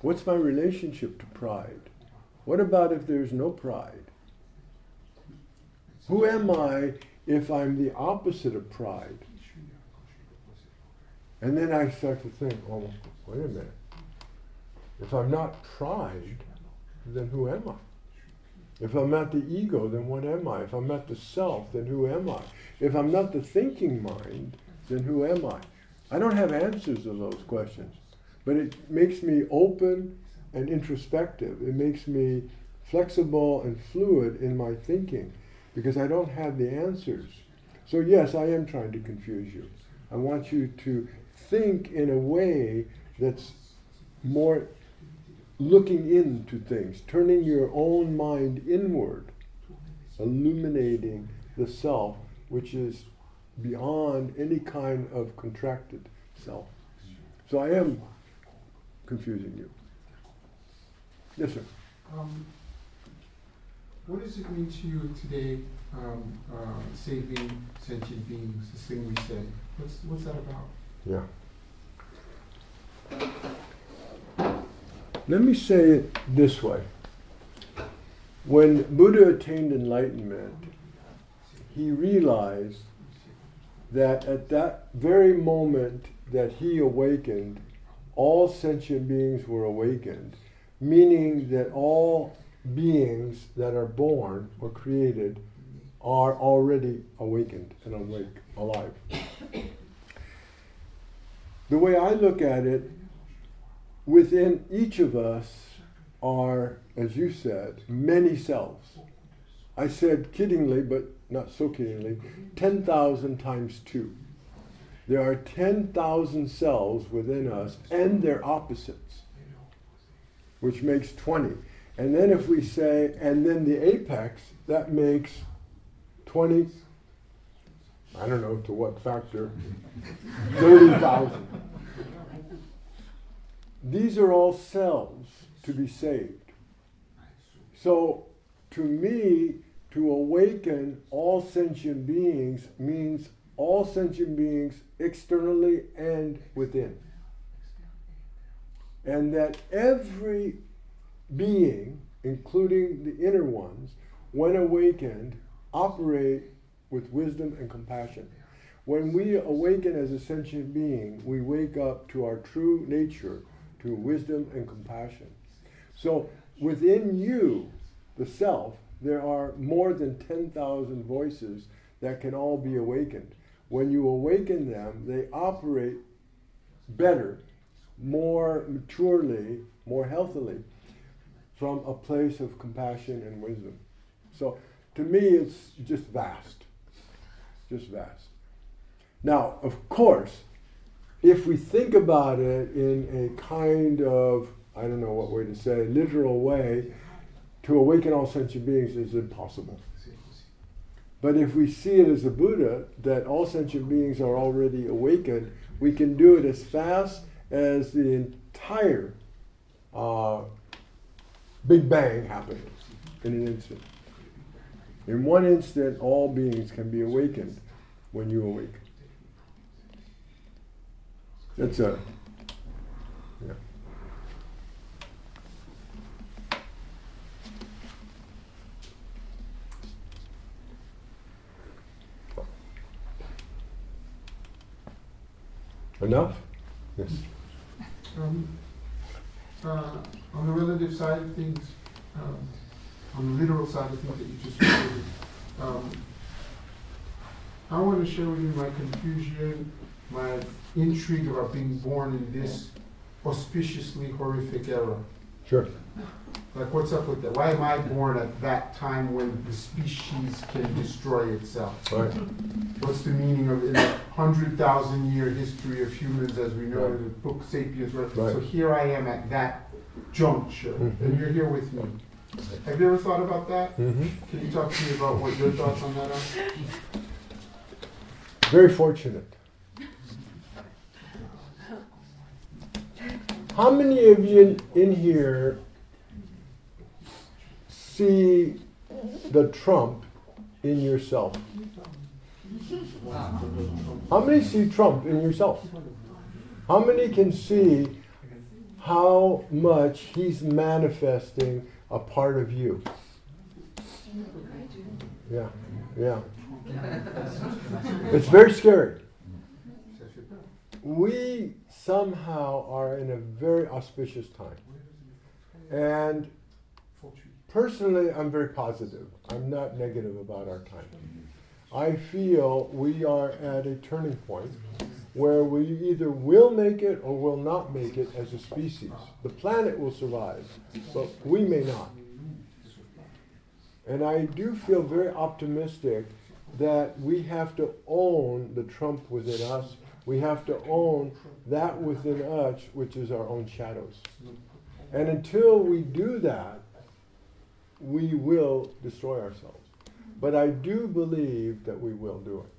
What's my relationship to pride? What about if there's no pride? Who am I if I'm the opposite of pride? And then I start to think, oh, wait a minute. If I'm not pride, then who am I? If I'm not the ego, then what am I? If I'm not the self, then who am I? If I'm not the thinking mind, then who am I? I don't have answers to those questions, but it makes me open and introspective. It makes me flexible and fluid in my thinking because I don't have the answers. So, yes, I am trying to confuse you. I want you to think in a way that's more looking into things, turning your own mind inward, illuminating the self, which is beyond any kind of contracted self. So I am confusing you. Yes, sir. Um, what does it mean to you today, um, uh, saving sentient beings, this thing we say? What's, what's that about? Yeah. Let me say it this way. When Buddha attained enlightenment, he realized that at that very moment that he awakened, all sentient beings were awakened, meaning that all beings that are born or created are already awakened and awake, alive. The way I look at it, within each of us are, as you said, many selves. I said kiddingly, but not so kiddingly, 10,000 times 2. There are 10,000 cells within us and their opposites, which makes 20. And then if we say, and then the apex, that makes 20 I don't know to what factor, 30,000. These are all cells to be saved. So, to me, to awaken all sentient beings means all sentient beings externally and within. And that every being, including the inner ones, when awakened, operate with wisdom and compassion. When we awaken as a sentient being, we wake up to our true nature, to wisdom and compassion. So within you, the self, there are more than 10,000 voices that can all be awakened. When you awaken them, they operate better, more maturely, more healthily from a place of compassion and wisdom. So to me, it's just vast just vast. Now, of course, if we think about it in a kind of I don't know what way to say, literal way to awaken all sentient beings is impossible. But if we see it as a Buddha, that all sentient beings are already awakened, we can do it as fast as the entire uh, Big Bang happened in an instant. In one instant, all beings can be awakened when you awaken. That's a yeah. Enough? Yes. Um, uh, on the relative side of things, um, on the literal side of things that you just reported, um, I want to share with you my confusion, my intrigue about being born in this auspiciously horrific era. Sure. Like, what's up with that? Why am I born at that time when the species can destroy itself? Right. What's the meaning of in the hundred thousand year history of humans as we know Right. in the book Sapiens? Right? So here I am at that juncture, Mhm. and you're here with me. Have you ever thought about that? Mhm. Can you talk to me about what your thoughts on that are? Very fortunate. How many of you in, in here see the Trump in yourself? How many see Trump in yourself? How many can see how much he's manifesting a part of you? Yeah, yeah. It's very scary. We somehow are in a very auspicious time. And personally, I'm very positive. I'm not negative about our time. I feel we are at a turning point where we either will make it or will not make it as a species. The planet will survive, but we may not. And I do feel very optimistic that we have to own the Trump within us. We have to own that within us, which is our own shadows. And until we do that, we will destroy ourselves. But I do believe that we will do it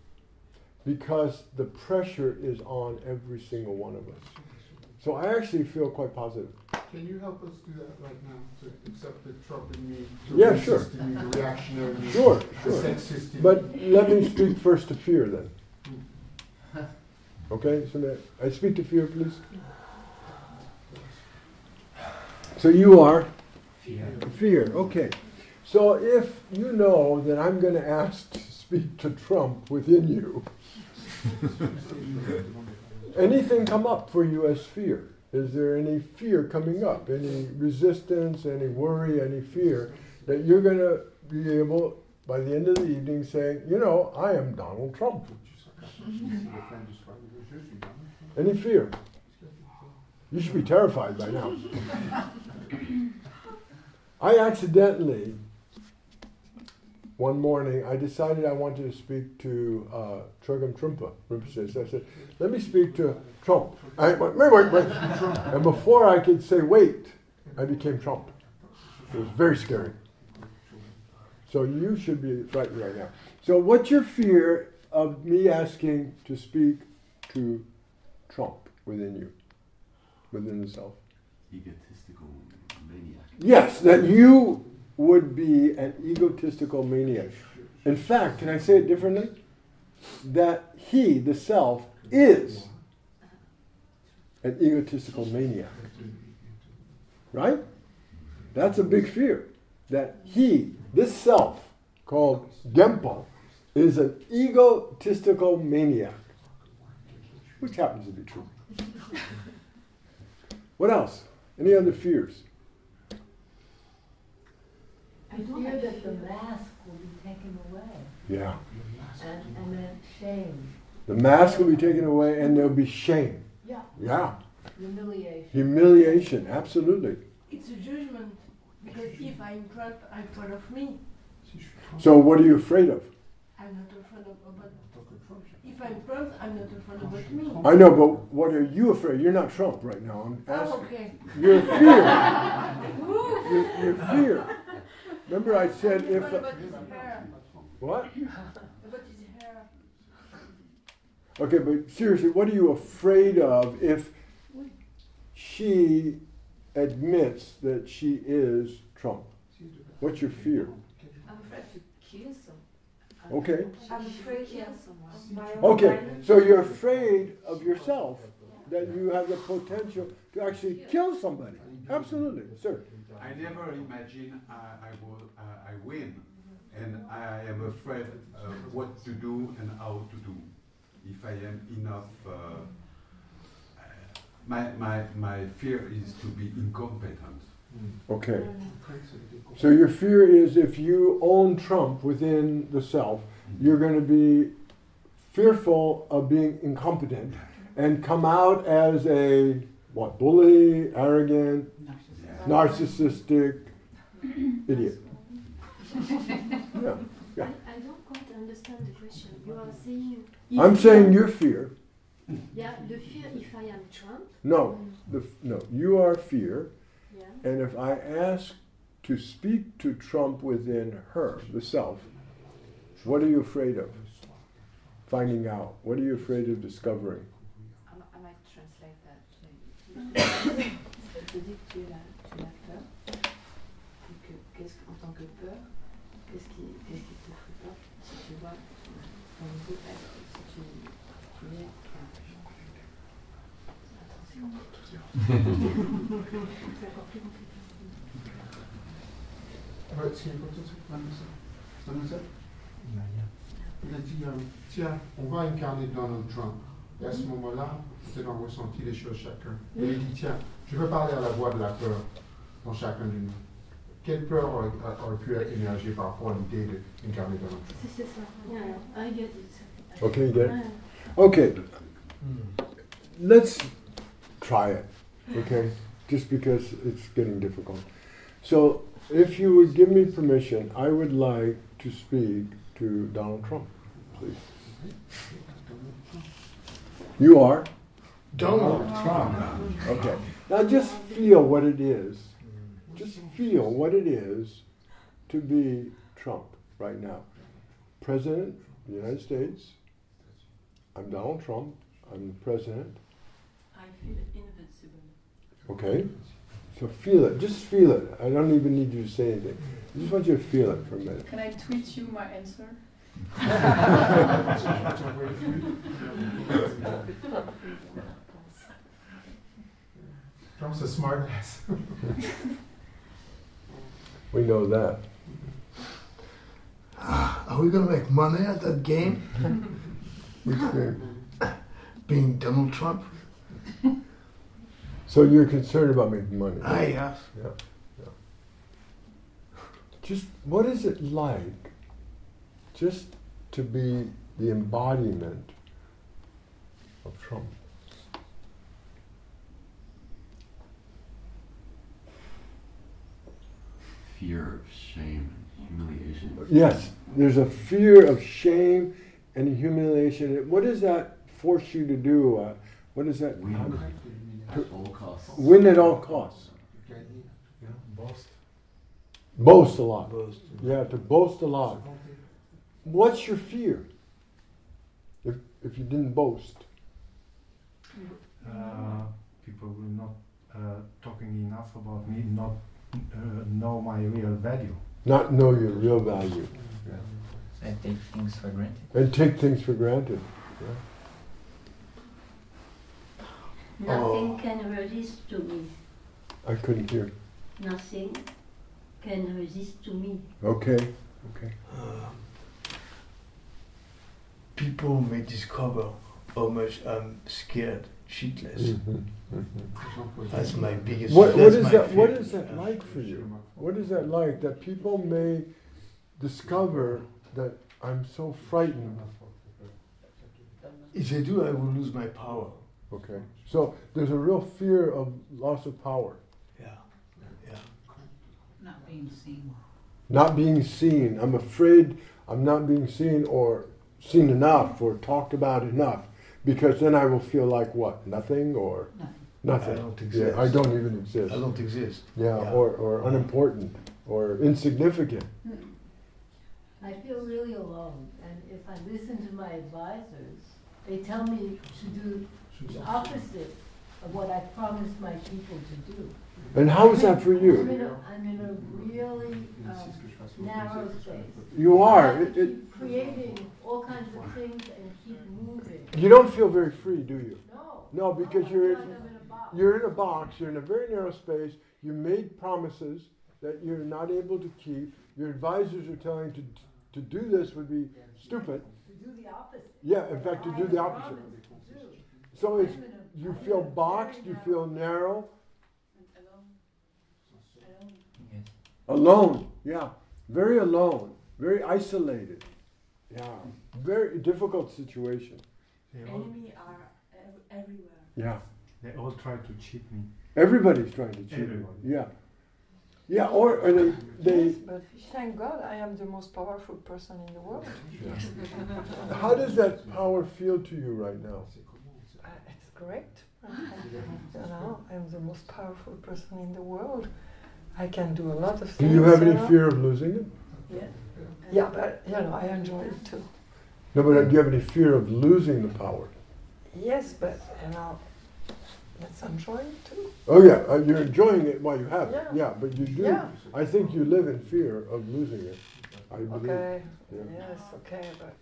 because the pressure is on every single one of us. So I actually feel quite positive. Can you help us do that right now to accept the Trump in me, the Yeah, sure. in me, the reactionary me, Sure, sure. But let me speak first to fear then. Okay, so that I speak to fear, please. So you are Fear. fear. Okay. So if you know that I'm going to ask to speak to Trump within you, anything come up for you as fear? Is there any fear coming up? Any resistance, any worry, any fear that you're going to be able, by the end of the evening, saying, you know, I am Donald Trump? Any fear? You should be terrified by now. I accidentally, one morning, I decided I wanted to speak to uh, Chögyam Trungpa Rinpoche. So I said, let me speak to Trump. I went, wait, wait, wait. And before I could say wait, I became Trump. It was very scary. So you should be frightened right now. So what's your fear of me asking to speak to Trump within you, within the self? Egotistical maniac. Yes, that you would be an egotistical maniac. In fact, can I say it differently? That he, the self, is an egotistical maniac. Right? That's a big fear. That he, this self, called Genpo, is an egotistical maniac. Which happens to be true. What else? Any other fears? I do fear that the mask will be taken away. Yeah. And, and then shame. The mask will be taken away and there'll be shame. Yeah. Yeah. Humiliation. Humiliation, absolutely. It's a judgment because if I'm Trump, I'm proud of me. So, what are you afraid of? I'm not afraid of, but if I'm Trump, I'm not afraid about. I know, but what are you afraid? You're not Trump right now. I'm oh, asking. Oh, okay. Your fear. your, your fear. Remember, I said if. What about his hair? What? About his hair? Okay, but seriously, what are you afraid of if she admits that she is Trump? What's your fear? I'm afraid to kill someone. Okay. I'm afraid to. Okay, so you're afraid of yourself that you have the potential to actually kill somebody. Absolutely, sir. I never imagine I, I will uh, I win, and I am afraid uh, what to do and how to do. If I am enough, uh, uh, my my my fear is to be incompetent. Mm. Okay. So your fear is if you own Trump within the self, mm-hmm. you're going to be fearful of being incompetent and come out as a what bully, arrogant, narcissistic idiot. Yeah. Yeah. I don't quite understand the question. You are saying. I'm saying your fear. Yeah, the fear if I am Trump. No, the, no, you are fear. Yeah. And if I ask to speak to Trump within her, the self, what are you afraid of? Finding out. What are you afraid of discovering? I might translate that. maybe. Je te dis que tu es la, tu as peur. Et que, qu'est-ce, que- en tant que peur, Il a dit, tiens, on va incarner Donald Trump. Et à ce moment-là, c'est dans ressenti les choses chacun. Et il dit, tiens, je veux parler à la voix de la peur dans chacun de nous. Quelle peur aurait, pu émergée par rapport à l'idée d'incarner Donald Trump C'est ça. Okay, get it? Okay. Let's try it. Okay? Just because it's getting difficult. So, if you would give me permission, I would like to speak to Donald Trump, please. You are? Donald Trump. Okay. Now just feel what it is. Just feel what it is to be Trump right now. President of the United States. I'm Donald Trump. I'm the president. I feel invincible. Okay? So feel it. Just feel it. I don't even need you to say anything. I just want you to feel it for a minute. Can I tweet you my answer? Trump's a smart ass. We know that. Ah, are we gonna make money at that game? Which game? Uh, being Donald Trump? So you're concerned about making money? Ah, yes. Yeah. yeah. Just what is it like just to be the embodiment of Trump? Fear of shame and humiliation. Yes, there's a fear of shame and humiliation. What does that force you to do? Uh, what does that? Win at all costs. Win at all costs. Yeah, boast. Boast a lot. Boast. Yeah, to boast a lot. What's your fear? If if you didn't boast. Uh, people will not uh, talking enough about me, not uh, know my real value. Not know your real value. Yeah. And take things for granted. And take things for granted. Yeah. Nothing can resist to me. I couldn't hear. Nothing can resist to me. Okay. Okay. Uh, people may discover how much I'm scared, shitless. Mhm, mhm. That's my biggest. What, what that's is my that? What fear. is that like for you? What is that like that people may discover that I'm so frightened? If they do, I will lose my power. Okay. So there's a real fear of loss of power, Yeah, yeah. Not being seen. not being seen. I'm afraid I'm not being seen, or seen enough or talked about enough, because then I will feel like what? Nothing or nothing. I don't Yeah, exist. I don't even exist. I don't exist. Yeah, Yeah. or, or unimportant or insignificant. Hmm. I feel really alone, and if I listen to my advisors, they tell me to do the opposite of what I promised my people to do. And how is that for you? I'm in a, I'm in a really um, narrow space. You are. Have It- to it- keep creating all kinds of things and keep moving. You don't feel very free, do you? No. No, because I you're I'm in a box. you're in a box. You're in a very narrow space. You made promises that you're not able to keep. Your advisors are telling you to to do this would be stupid. To do the opposite. Yeah, in fact, to do the opposite. So it's you feel boxed. You feel narrow. Alone. Yeah, very alone. Very isolated. Yeah, very difficult situation. Enemy are everywhere. Yeah. They all try to cheat me. Everybody's trying to cheat you. Everybody. Yeah. Yeah, or, or they, they Yes, but thank God I am the most powerful person in the world. How does that power feel to you right now? Uh, It's great. you know, I'm the most powerful person in the world. I can do a lot of things. Do you have any know. fear of losing it? Yeah. Yeah, but you know, I enjoy it too. No, but do you have any fear of losing the power? Yes, but you know, let's enjoy it too. Oh yeah, uh, you're enjoying it while you have it. Yeah. Yeah, but you do. Yeah. I think you live in fear of losing it. I believe. Okay. Yeah. Yes, okay, but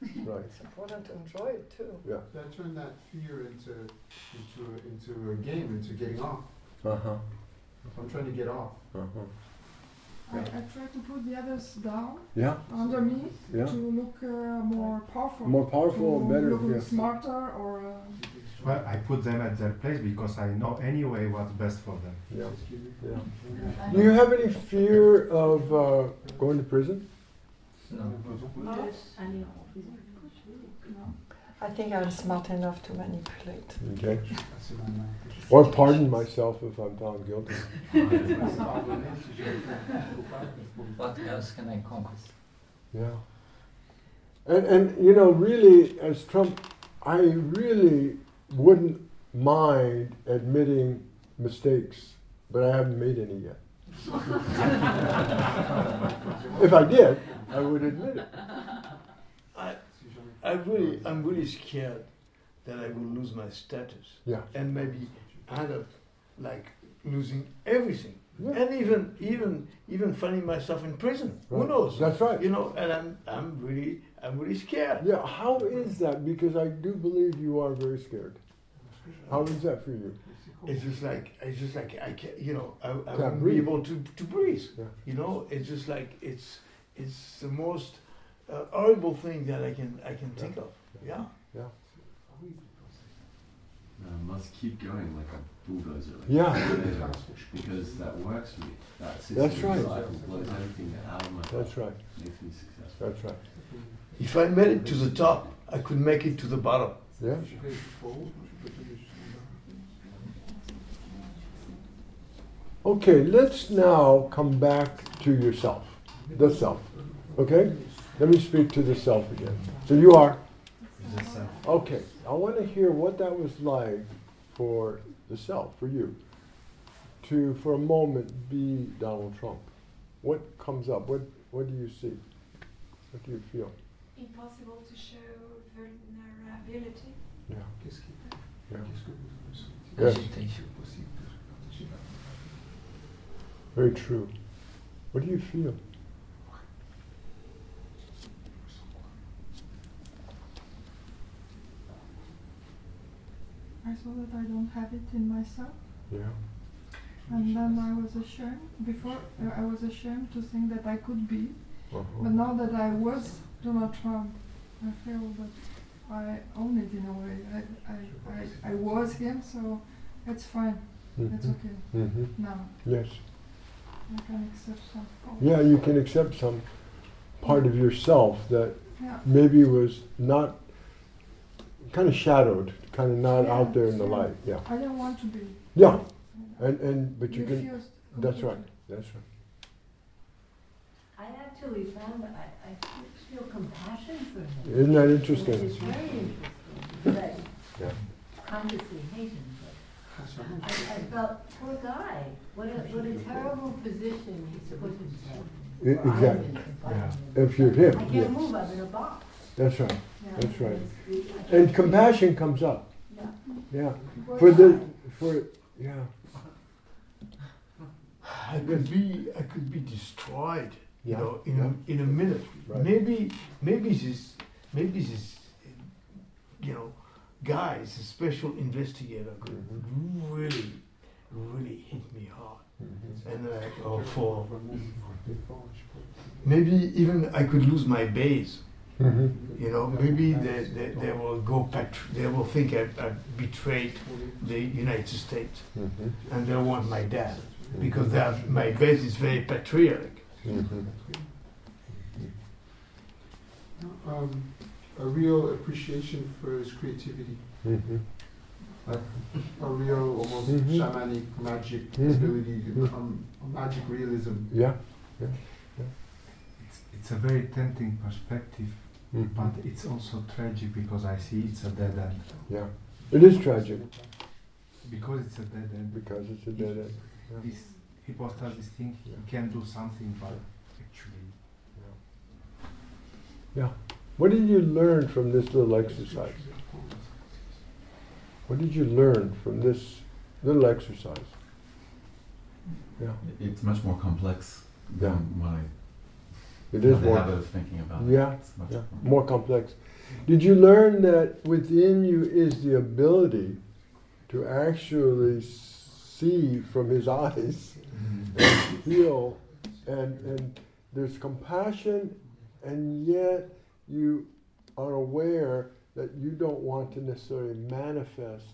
Right. it's important to enjoy it too. Yeah. That turned that fear into into a, into a game, into getting off. Uh huh. I'm trying to get off. Uh huh. I, I try to put the others down Yeah. under me Yeah. to look uh, more powerful. More powerful to better, Look yes. smarter or. Uh, Well, I put them at their place because I know anyway what's best for them. Yeah. Yeah. Do you have any fear of uh, going to prison? I think I'm smart enough to manipulate. Okay. Or pardon myself if I'm found guilty. What else can I conquer? Yeah. And, and you know, really, as Trump, I really wouldn't mind admitting mistakes, but I haven't made any yet. if I did, I would admit it. I, really, I'm really scared that I will lose my status. Yeah. And maybe end up like losing everything. Yeah. And even, even, even finding myself in prison. Who knows? That's right. You know, and I'm, I'm really, I'm really scared. Yeah, how is that? Because I do believe you are very scared. How is that for you? It's just like it's just like I can't, you know, I, I won't breathe. be able to, to breathe. Yeah. You know, it's just like it's it's the most uh, horrible thing that I can I can think of. Yeah. Yeah. I must keep going like a bulldozer. Like Yeah. a because that works for me. That system That's right. blows everything out of my That's right. Makes me successful. That's right. If I made it to the top, I could make it to the bottom. Yeah. Okay, let's now come back to yourself, the self. Okay? Let me speak to the self again. So you are? Okay, I want to hear what that was like for the self, for you, to for a moment be Donald Trump. What comes up? What What do you see? What do you feel? Impossible to show vulnerability. Yeah. Yeah. Yes. Yes. Very true. What do you feel? I saw that I don't have it in myself. Yeah. And then I was ashamed. Before, uh, I was ashamed to think that I could be. Uh-huh. But now that I was Donald Trump, I feel that I own it in a way. I, I, I, I was him, so it's fine. It's Mhm. okay. Mhm. Now Yes. I can accept some. Yeah, you can accept some part of yourself that Yeah. maybe was not kind of shadowed, kind of not out there in the Yeah. light. Yeah. I don't want to be. Yeah. And and but you can. That's right. That's right. I actually found that I, I feel compassion for him. Isn't that interesting? It's very interesting. But Yeah. consciously hate him, but I, I felt, poor guy, what a, what a terrible position he's put himself. I- exactly. Yeah. If you're him, I can't move, I'm in a box. That's right. Yeah, That's right. And compassion comes up. Yeah. Yeah. For the for yeah. I could be I could be destroyed, you Yeah, know, in yeah. a, in a minute. Right. Maybe maybe this maybe this you know guy, this special investigator could Mm-hmm. really really hit me hard. And like oh for maybe even I could lose my base. Mhm. You know, maybe they, they, they will go patr- they will think I, I betrayed the United States Mhm. and they want my dad because they have, my base is very patriotic. Mhm. Um, a real appreciation for his creativity. Mhm. A real, almost Mhm. shamanic magic ability, um, magic realism. Yeah. Yeah. It's, it's a very tempting perspective, Mhm. but it's also tragic because I see it's a dead end. Yeah. It is tragic. Because it's a dead end. Because it's a dead end. Yeah. This hypostasis thing, he can do something, but actually. Yeah. Yeah. What did you learn from this little exercise? What did you learn from this little exercise? Yeah. It's much more complex Yeah. than what I It is more. habit of thinking about. Yeah, yeah, more- more complex. Did you learn that within you is the ability to actually see from his eyes mm-hmm. and feel, and, and there's compassion, and yet you are aware that you don't want to necessarily manifest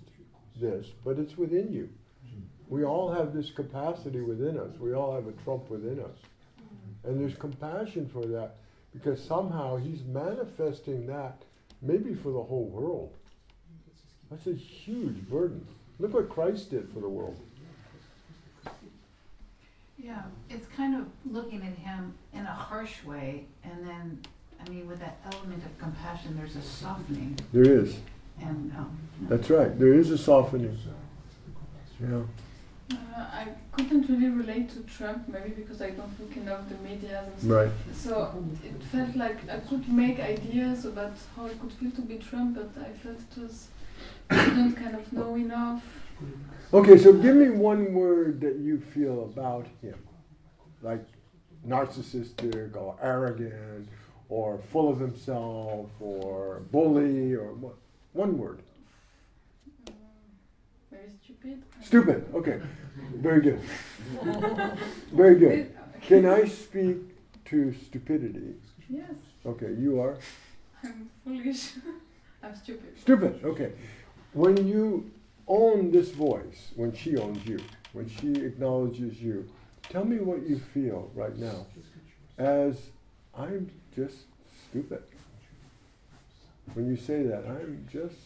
this, but it's within you. Mm-hmm. We all have this capacity within us. We all have a trump within us. And there's compassion for that because somehow he's manifesting that maybe for the whole world. That's a huge burden. Look what Christ did for the world. Yeah, it's kind of looking at him in a harsh way, and then, I mean, with that element of compassion, there's a softening. There is. And, um, That's right. There is a softening. Yeah. Uh, I couldn't really relate to Trump, maybe because I don't look enough the media and stuff. Right. So it felt like I could make ideas about how it could feel to be Trump, but I felt it was I didn't kind of know enough. Okay, so give me one word that you feel about him. Like narcissistic or arrogant or full of himself or bully or what? One word. Very stupid. Stupid. Okay. Very good. Very good. Can I speak to stupidity? Yes. Okay, you are I'm foolish. I'm stupid. stupid. Okay. When you own this voice, when she owns you, when she acknowledges you, tell me what you feel right now as I'm just stupid. When you say that, I'm just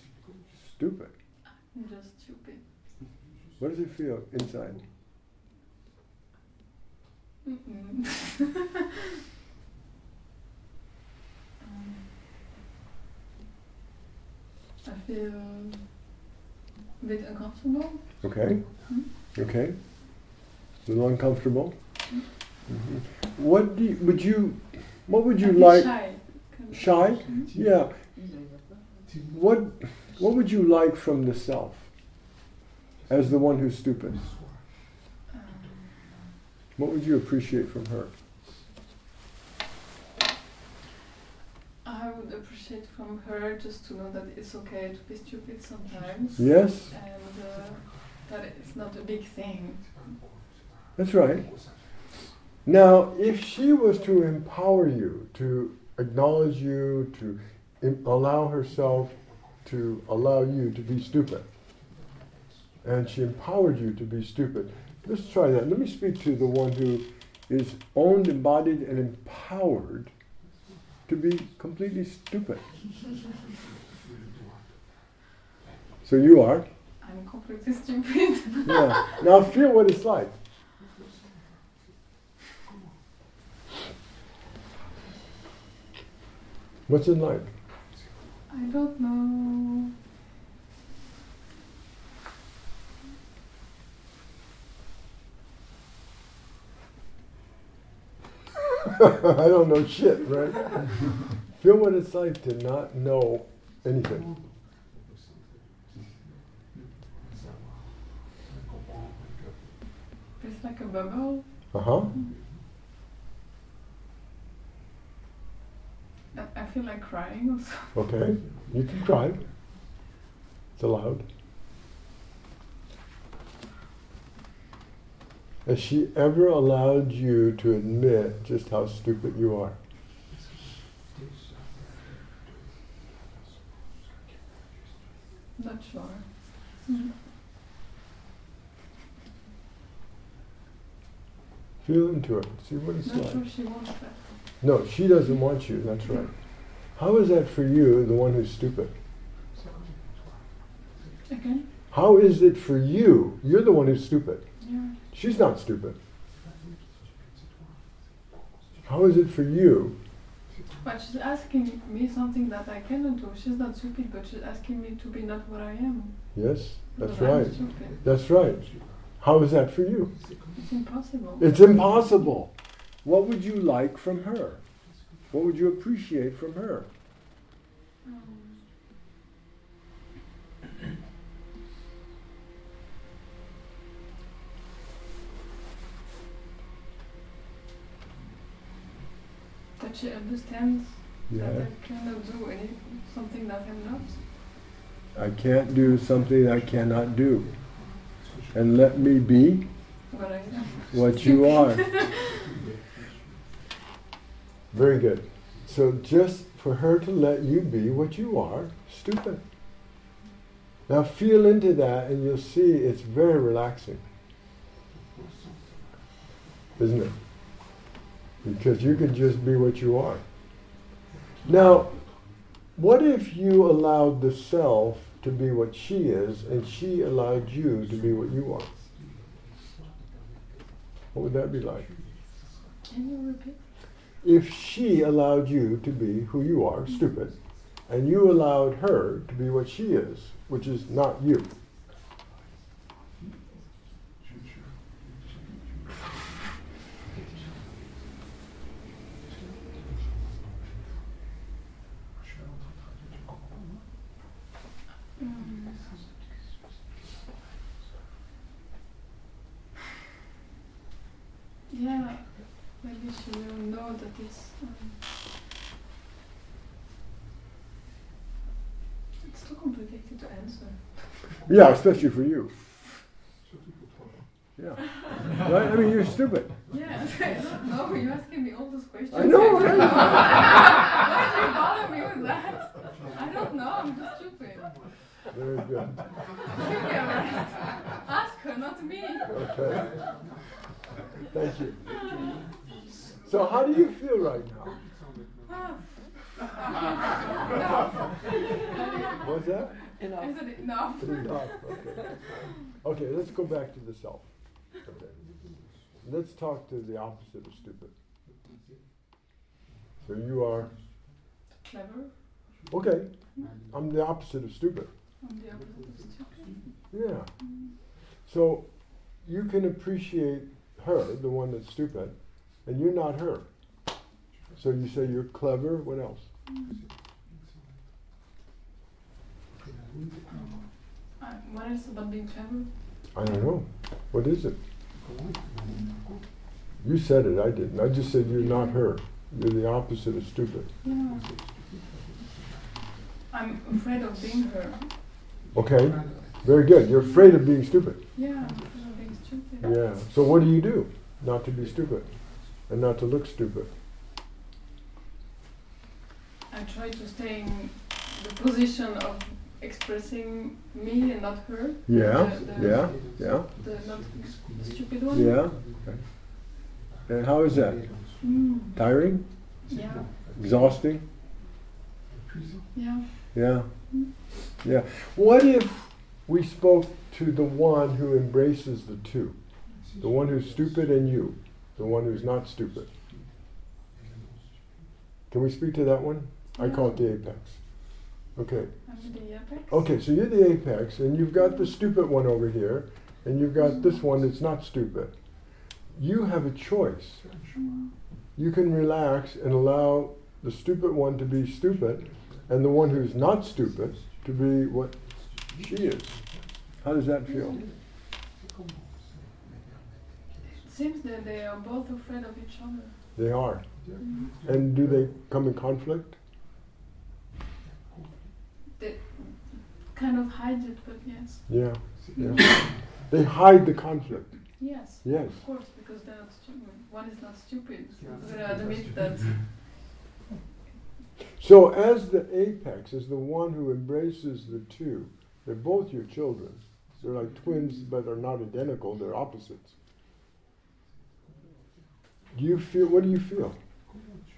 stupid. I'm just stupid. What does it feel inside? Mm-mm. Um, I feel a bit uncomfortable. Okay. Hmm? Okay. A little uncomfortable. Mhm. What do you, would you? What would you like? shy. Shy? Mhm. Yeah. What What would you like from the self? As the one who's stupid. What would you appreciate from her? I would appreciate from her just to know that it's okay to be stupid sometimes. Yes. And uh, that it's not a big thing. That's right. Now, if she was to empower you, to acknowledge you, to im- allow herself to allow you to be stupid, and she empowered you to be stupid, let's try that. Let me speak to the one who is owned, embodied, and empowered to be completely stupid. So you are. I'm completely stupid. Yeah. Now feel what it's like. What's it like? I don't know. I don't know shit, right? Feel what it's like to not know anything. It's like a bubble. Uh huh. I, feel like crying also. Okay, you can cry. It's allowed. Has she ever allowed you to admit just how stupid you are? Not sure. Mm. Feel into it. See what it's Not like. sure she wants that. No, she doesn't want you. That's right. How is that for you, the one who's stupid? Again? How is it for you? You're the one who's stupid. She's not stupid. How is it for you? But she's asking me something that I cannot do. She's not stupid, but she's asking me to be not what I am. Yes, that's But right. That's right. How is that for you? It's impossible. It's impossible. What would you like from her? What would you appreciate from her? Um, That she understands Yeah. that I cannot do any something that I'm not. I can't do something I cannot do. And let me be What I am. what you are. Very good. So just for her to let you be what you are, stupid. Now feel into that and you'll see it's very relaxing. Isn't it? Because you can just be what you are. Now, what if you allowed the self to be what she is and she allowed you to be what you are? What would that be like? Can you repeat? If she allowed you to be who you are, stupid, and you allowed her to be what she is, which is not you. Mm. Yeah, maybe she will know that it's. Um, it's too complicated to answer. Yeah, especially for you. Yeah. Right? I mean, you're stupid. Yeah, I don't know. You're asking me all those questions. I know, I don't right? Why do you bother me with that? I don't know. I'm just stupid. Very good. Give me a rest. Ask her, not me. Okay. Thank you. So, how do you feel right now? What's that? Enough. I said enough. Enough. Okay. Okay, let's go back to the self. Okay. Let's talk to the opposite of stupid. So you are Clever. okay. I'm the opposite of stupid. I'm the opposite of stupid. Yeah. So you can appreciate her, the one that's stupid, and you're not her. So you say you're clever. What else? What else about being clever? I don't know. What is it? You said it. I didn't. I just said you're not her. You're the opposite of stupid. Yeah. I'm afraid of being her. Okay. Very good. You're afraid of being stupid. Yeah, afraid of being stupid. Yeah. So what do you do? Not to be stupid, and not to look stupid. I try to stay in the position of expressing me and not her. Yeah, The, the, yeah, yeah. The not stupid one. Yeah. Okay. And how is that? Mm. Tiring? Yeah. Exhausting? Yeah. Yeah. Yeah. What if we spoke to the one who embraces the two? The one who's stupid and you, the one who's not stupid. Can we speak to that one? I call it the apex. Okay. I'm the apex. Okay, so you're the apex, and you've got the stupid one over here, and you've got this one that's not stupid. You have a choice. You can relax and allow the stupid one to be stupid, and the one who's not stupid to be what she is. How does that feel? It seems that they are both afraid of each other. They are. Mhm. And do they come in conflict? They kind of hide it, but yes. Yeah. yeah. they hide the conflict. Yes. Yes. Of course, because they're not stupid. One is not stupid. So they admit that. So, as the apex, as the one who embraces the two, they're both your children. They're like twins, but they're not identical, they're opposites. Do you feel, what do you feel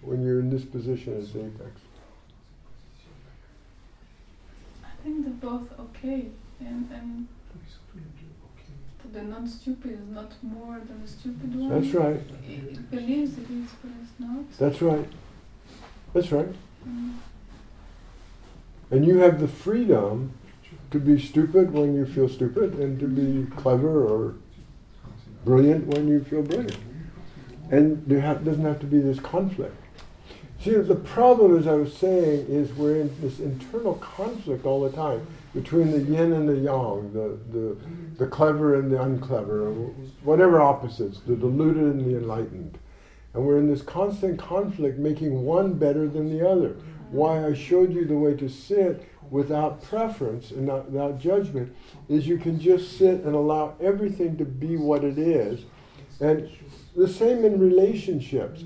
when you're in this position as the apex? I think they're both okay, and and the non-stupid is not more than the stupid one. That's right. It, it believes it is, but it's not. That's right. That's right. Mm. And you have the freedom to be stupid when you feel stupid and to be clever or brilliant when you feel brilliant. And there ha- doesn't have to be this conflict. See, the problem, as I was saying, is we're in this internal conflict all the time between the yin and the yang, the, the, the clever and the unclever, whatever opposites, the deluded and the enlightened. And we're in this constant conflict, making one better than the other. Why I showed you the way to sit without preference and not, without judgment is you can just sit and allow everything to be what it is. And the same in relationships.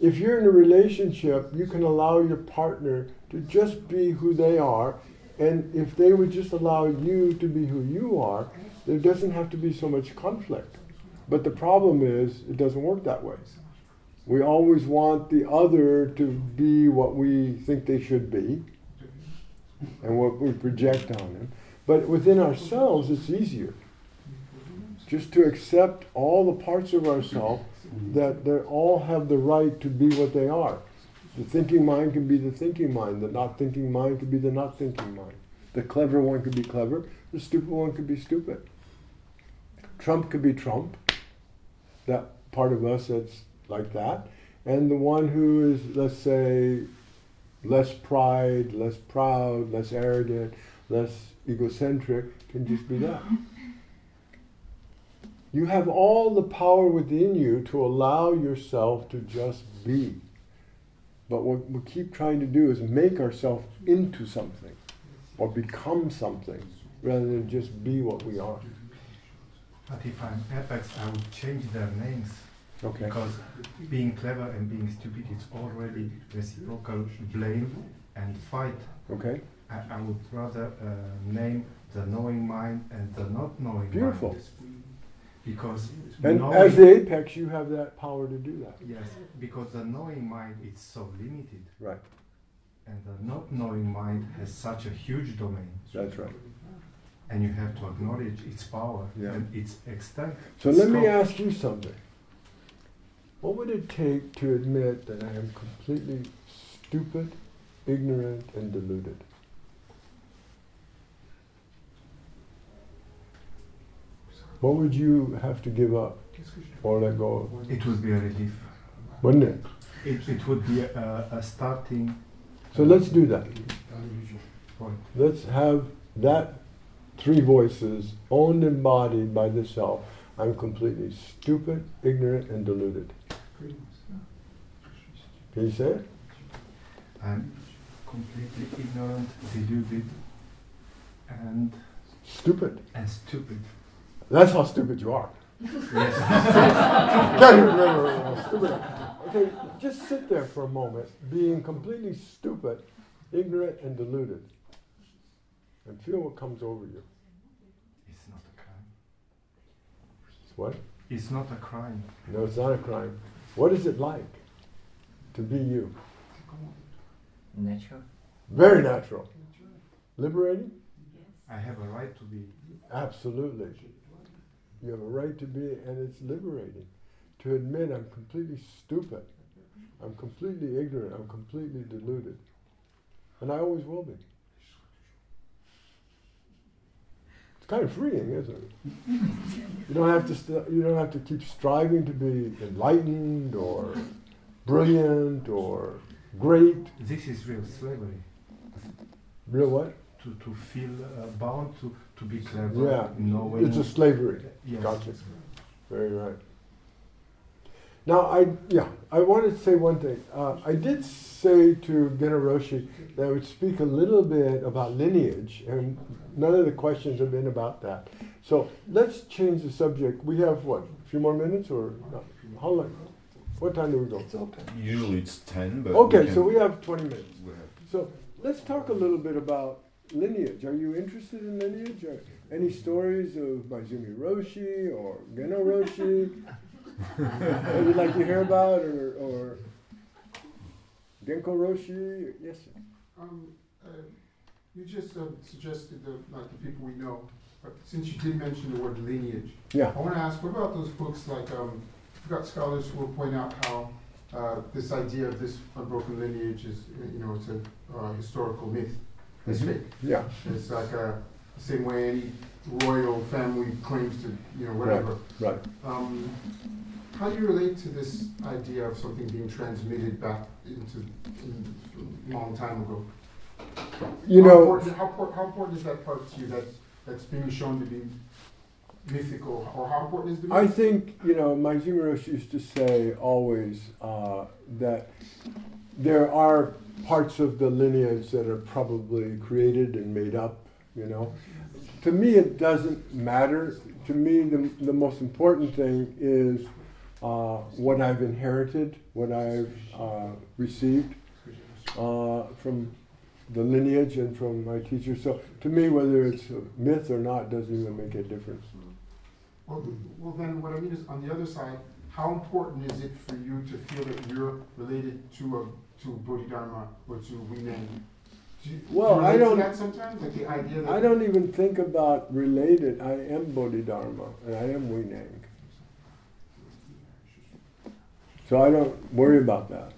If you're in a relationship, you can allow your partner to just be who they are. And if they would just allow you to be who you are, there doesn't have to be so much conflict. But the problem is, it doesn't work that way. We always want the other to be what we think they should be and what we project on them. But within ourselves, it's easier. Just to accept all the parts of ourselves that they all have the right to be what they are. The thinking mind can be the thinking mind, the not thinking mind can be the not thinking mind. The clever one could be clever, the stupid one could be stupid. Trump could be Trump, that part of us that's like that. And the one who is, let's say, less pride, less proud, less arrogant, less egocentric can just be that. You have all the power within you to allow yourself to just be. But what we keep trying to do is make ourselves into something or become something rather than just be what we are. But if I'm apex, I would change their names. Okay. Because being clever and being stupid is already reciprocal blame and fight. Okay. I, I would rather uh, name the knowing mind and the not knowing Beautiful. mind. Because And knowing- as the apex, you have that power to do that. Yes, because the knowing mind is so limited. Right. And the not knowing mind has such a huge domain. That's right. And you have to acknowledge its power Yeah. and its extent. So let me ask you something. What would it take to admit that I am completely stupid, ignorant, and deluded? What would you have to give up or let go of? It would be a relief. Wouldn't it? It, it would be a, a starting. So let's do that. Point. Let's have that three voices owned and embodied by the self. I'm completely stupid, ignorant, and deluded. Can you say it? I'm completely ignorant, deluded, and Stupid. and stupid. That's how stupid you are. Yes. Can't even remember how stupid. Okay, just sit there for a moment, being completely stupid, ignorant, and deluded, and feel what comes over you. It's not a crime. It's what? It's not a crime. No, it's not a crime. What is it like to be you? Natural. Very natural. Liberating? I have a right to be. Absolutely. You have a right to be, and it's liberating. To admit I'm completely stupid, I'm completely ignorant, I'm completely deluded. and I always will be. It's kind of freeing, isn't it? you don't have to st- you don't have to keep striving to be enlightened or brilliant or great. This is real slavery. Real what? To, to feel uh, bound to, to be clever. Yeah, know when it's a you- slavery. Yes. Gotcha. Very right. Now, I yeah, I wanted to say one thing. Uh, I did say to Genoroshi that I would speak a little bit about lineage, and none of the questions have been about that. So let's change the subject. We have what? A few more minutes, or not? how long? What time do we go? It's open. Usually it's 10, but. Okay, we can- so we have 20 minutes. we have- So let's talk a little bit about lineage. Are you interested in lineage? Or any stories of Maezumi Roshi or Genno Roshi that you'd like to hear about, or, or Genko Roshi? Yes, sir. Um, uh, you just uh, suggested the, like the people we know, but since you did mention the word lineage, Yeah. I want to ask, what about those books like um, you've got scholars who will point out how uh, this idea of this unbroken lineage is, uh, you know, it's a uh, historical myth. It's fake. Yeah. It's like uh, the same way any royal family claims to, you know, whatever. Right. Um, how do you relate to this idea of something being transmitted back into in, a long time ago? You how know- important, how, how important is that part to you? That that's being shown to be mythical, or how important is the? I think, you know, Maezumi Roshi used to say always uh, that there are parts of the lineage that are probably created and made up, you know. To me, it doesn't matter. To me, the, the most important thing is uh, what I've inherited, what I've uh, received uh, from the lineage and from my teachers. So to me, whether it's a myth or not doesn't even make a difference. Well, well, then what I mean is, on the other side, how important is it for you to feel that you're related to a to Bodhidharma or to Huineng? Do you, Well, do you I don't. that sometimes, like the idea that I don't even think about related. I am Bodhidharma and I am Huineng. So I don't worry about that.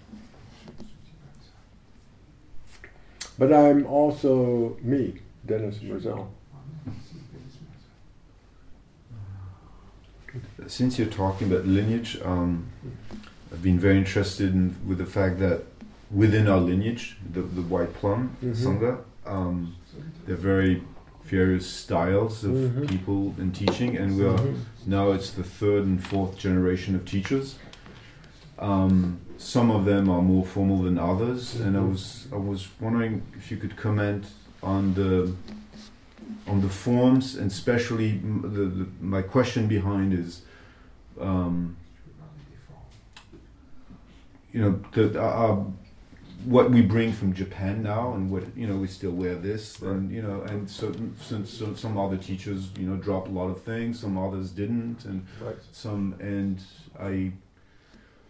But I'm also me, Dennis Merzel. Since you're talking about lineage, um, I've been very interested in, with the fact that within our lineage, the, the White Plum Mhm. Sangha, um, there are very various styles of Mhm. people in teaching, and we are Mhm. now it's the third and fourth generation of teachers. Um, some of them are more formal than others, and I Mhm. was I was wondering if you could comment on the on the forms, and especially the, the my question behind is, um, you know, the uh, what we bring from Japan now, and what you know, we still wear this, and you know, and so since so some other teachers, you know, drop a lot of things, some others didn't, and Right. some, and I.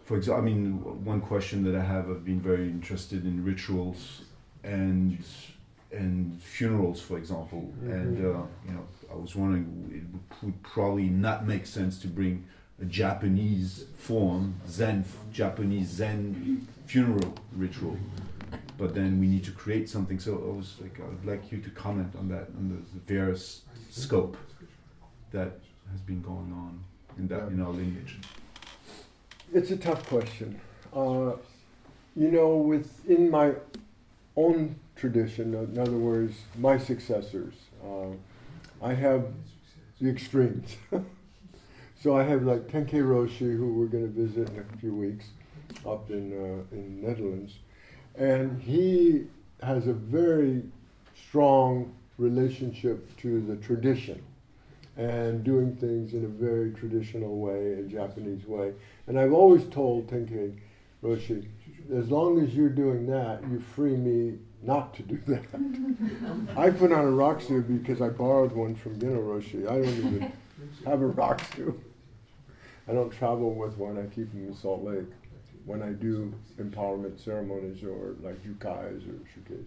For example, I mean, one question that I have, I've been very interested in rituals and and funerals, for example. And Mhm. uh, you know, I was wondering, it would probably not make sense to bring a Japanese form, Zen, Japanese Zen funeral ritual. But then we need to create something. So I was like, I would like you to comment on that, on the, the various scope that has been going on in that in our lineage. It's a tough question. Uh, you know, within my own tradition, in other words, my successors, uh, I have the extremes. so I have like Tenkei Roshi, who we're going to visit in a few weeks up in, uh, in Netherlands. And he has a very strong relationship to the tradition and doing things in a very traditional way, a Japanese way. And I've always told Tenkei Roshi, as long as you're doing that, you free me not to do that. I put on a rakusu because I borrowed one from Genno Roshi. I don't even have a rakusu. I don't travel with one. I keep them in Salt Lake when I do empowerment ceremonies or like jukais or shukais.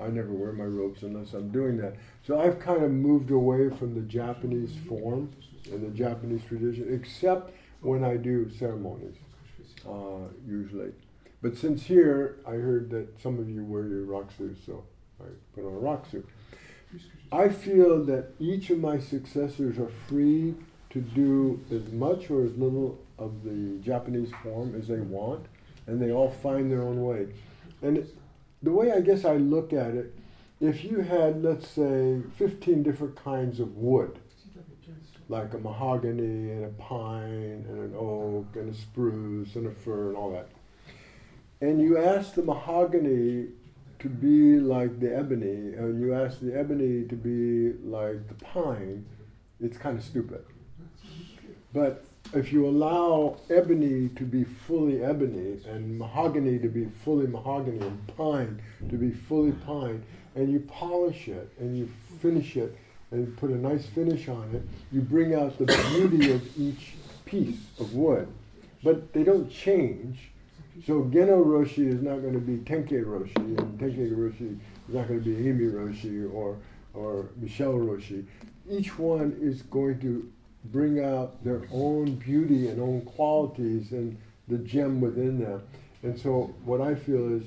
I never wear my robes unless I'm doing that. So I've kind of moved away from the Japanese form and the Japanese tradition, except when I do ceremonies, uh, usually. But since here, I heard that some of you wear your rakusu, so I put on a rakusu. I feel that each of my successors are free to do as much or as little of the Japanese form as they want, and they all find their own way. And it, the way I guess I look at it, if you had, let's say, 15 different kinds of wood, like a mahogany and a pine and an oak and a spruce and a fir and all that, and you ask the mahogany to be like the ebony, and you ask the ebony to be like the pine, it's kind of stupid. But if you allow ebony to be fully ebony and mahogany to be fully mahogany and pine to be fully pine, and you polish it and you finish it and put a nice finish on it, you bring out the beauty of each piece of wood. But they don't change. So Genno Roshi is not going to be Tenkei Roshi, and Tenkei Roshi is not going to be Amy Roshi or, or Michelle Roshi. Each one is going to bring out their own beauty and own qualities and the gem within them. And so what I feel is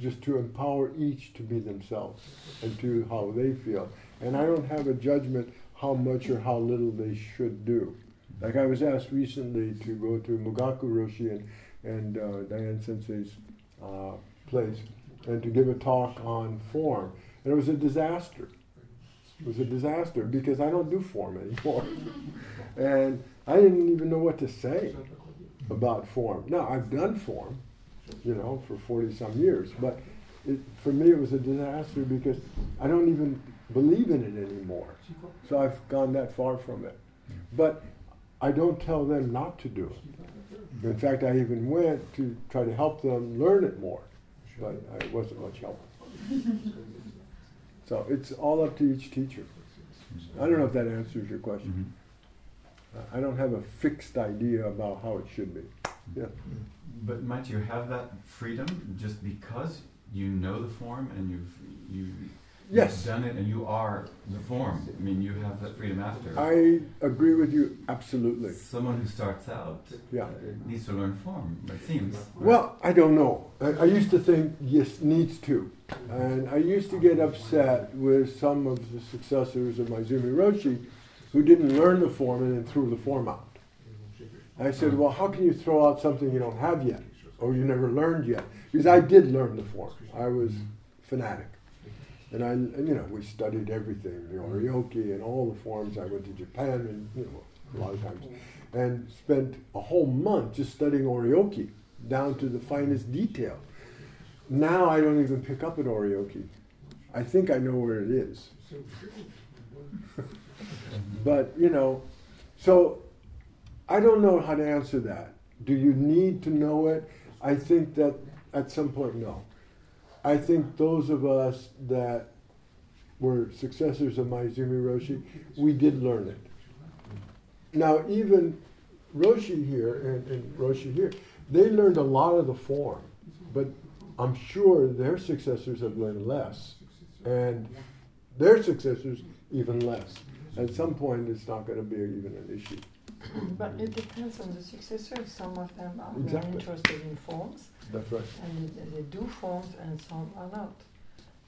just to empower each to be themselves and to how they feel. And I don't have a judgment how much or how little they should do. Like I was asked recently to go to Mugaku Roshi and, and uh, Diane Sensei's uh, place and to give a talk on form. And it was a disaster. It was a disaster because I don't do form anymore. and I didn't even know what to say about form. Now, I've done form, you know, for 40 some years, but it, for me it was a disaster because I don't even believe in it anymore. So I've gone that far from it. But I don't tell them not to do it. In fact, I even went to try to help them learn it more, but I wasn't much help. So it's all up to each teacher. I don't know if that answers your question. Mm-hmm. I don't have a fixed idea about how it should be. Mm-hmm. Yeah. But might you have that freedom just because you know the form and you've you yes. done it and you are the form? I mean, you have that freedom after. I agree with you absolutely. Someone who starts out yeah. Uh, needs to learn form, it seems. Well, I don't know. I, I used to think yes, needs to. And I used to get upset with some of the successors of Maezumi Roshi who didn't learn the form and then threw the form out. I said, well, how can you throw out something you don't have yet or you never learned yet? Because I did learn the form. I was fanatic. And I, and, you know, we studied everything, the oryoki and all the forms. I went to Japan and, you know, a lot of times, and spent a whole month just studying oryoki down to the finest detail. Now I don't even pick up an oryoki. I think I know where it is. But, you know, so I don't know how to answer that. Do you need to know it? I think that at some point, no. I think those of us that were successors of Maezumi Roshi, we did learn it. Now, even Roshi here and, and Roshi here, they learned a lot of the form, but I'm sure their successors have learned less, and their successors even less. At some point, it's not going to be even an issue. But it depends on the successors. Some of them are exactly. very interested in forms. That's right. And they, they do forms, and some are not.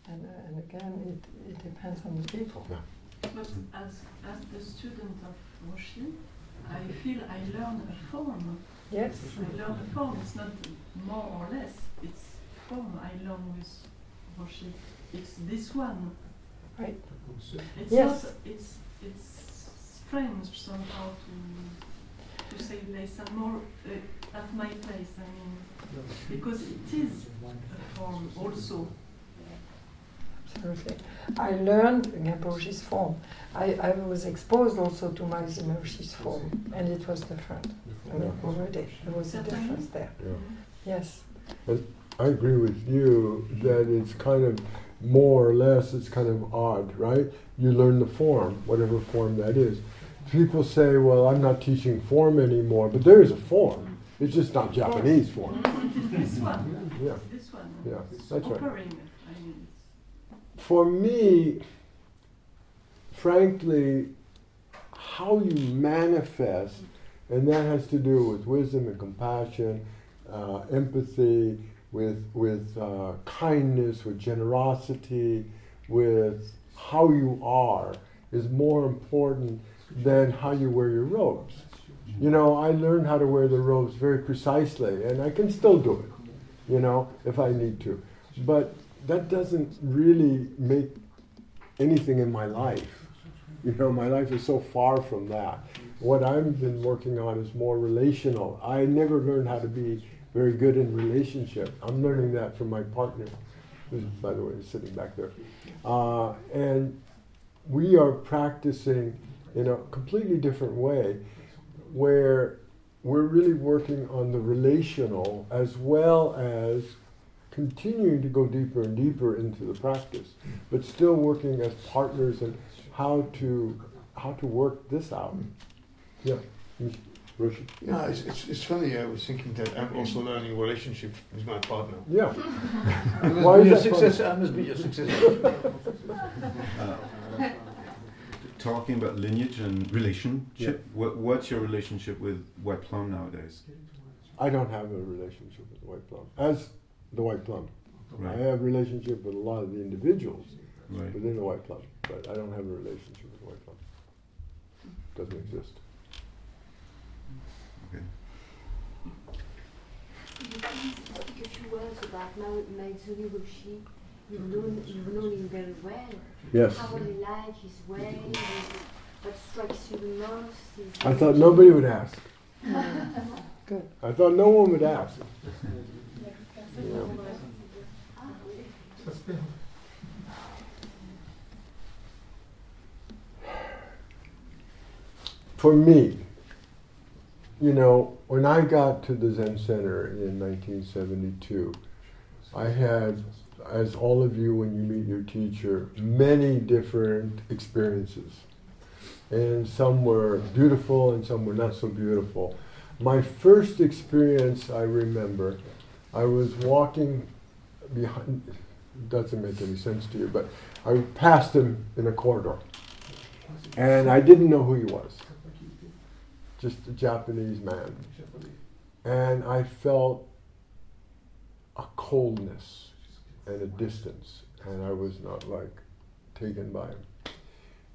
And, uh, and again, it, it depends on the people. Yeah. But as, as the student of Roshi, I feel I learn a form. Yes. I learn a form. It's not more or less. It's form I learn with Roshi. It's this one. Right. It's yes. not. It's it's strange somehow to to say less and more uh, at my place. I mean, because it is a form also. Absolutely. I learned Gamposhi's form. I, I was exposed also to my Roshi's form, and it was different. I mean, already there was a difference there. Yeah. Yes. And I agree with you that it's kind of more or less, it's kind of odd, right? You learn the form, whatever form that is. People say, well, I'm not teaching form anymore, but there is a form. It's just not Japanese form. this one. Yeah. This one. Yeah, that's right. offering, I mean, For me, frankly, how you manifest, and that has to do with wisdom and compassion, uh, empathy, with, with uh, kindness, with generosity, with how you are is more important than how you wear your robes. You know, I learned how to wear the robes very precisely, and I can still do it, you know, if I need to. But that doesn't really make anything in my life. You know, my life is so far from that. What I've been working on is more relational. I never learned how to be very good in relationship. I'm learning that from my partner, who, by the way, is sitting back there. Uh, and we are practicing in a completely different way where we're really working on the relational as well as continuing to go deeper and deeper into the practice, but still working as partners and how to how to work this out. Yeah. Roshi. No, it's, it's, it's funny. I was thinking that I'm also learning relationship with my partner. Yeah. I Why is a that success. funny? I must be a success. Uh, talking about lineage and relationship, what, what's your relationship with White Plum nowadays? I don't have a relationship with the white plum. As the white plum. Right. I have a relationship with a lot of the individuals Right. within the white plum, but I don't have a relationship with the white plum. Doesn't exist. Okay. Could you please speak a few words about Mao- Maezumi Roshi? You've known, you've known him very well. Yes. How was he like, his way, his- what strikes you the most? his I thought nobody would ask. Good. I thought no one would ask. For me, you know, when I got to the Zen Center in 1972, I had, as all of you when you meet your teacher, many different experiences. And some were beautiful and some were not so beautiful. My first experience, I remember, I was walking behind, doesn't make any sense to you, but I passed him in a corridor. And I didn't know who he was, just a Japanese man. And I felt a coldness and a distance, and I was not like taken by him.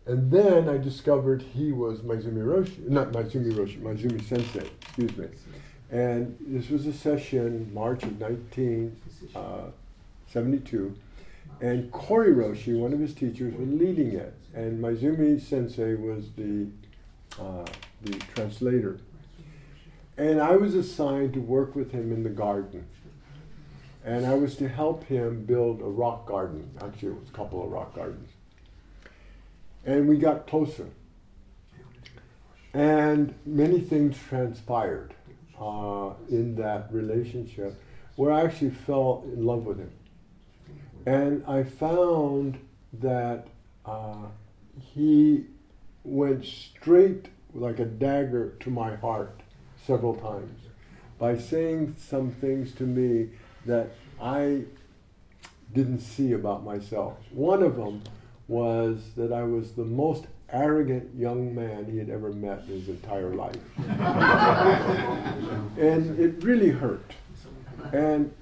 And then I discovered he was Maezumi Roshi, not Maezumi Roshi, Maezumi Sensei, excuse me. And this was a session March of 1972, and Koryu Roshi, one of his teachers, was leading it, and Maezumi Sensei was the uh, the translator. And I was assigned to work with him in the garden. And I was to help him build a rock garden. Actually, it was a couple of rock gardens. And we got closer. And many things transpired uh, in that relationship where I actually fell in love with him. And I found that uh, he went straight like a dagger to my heart several times by saying some things to me that I didn't see about myself. One of them was that I was the most arrogant young man he had ever met in his entire life. and it really hurt. And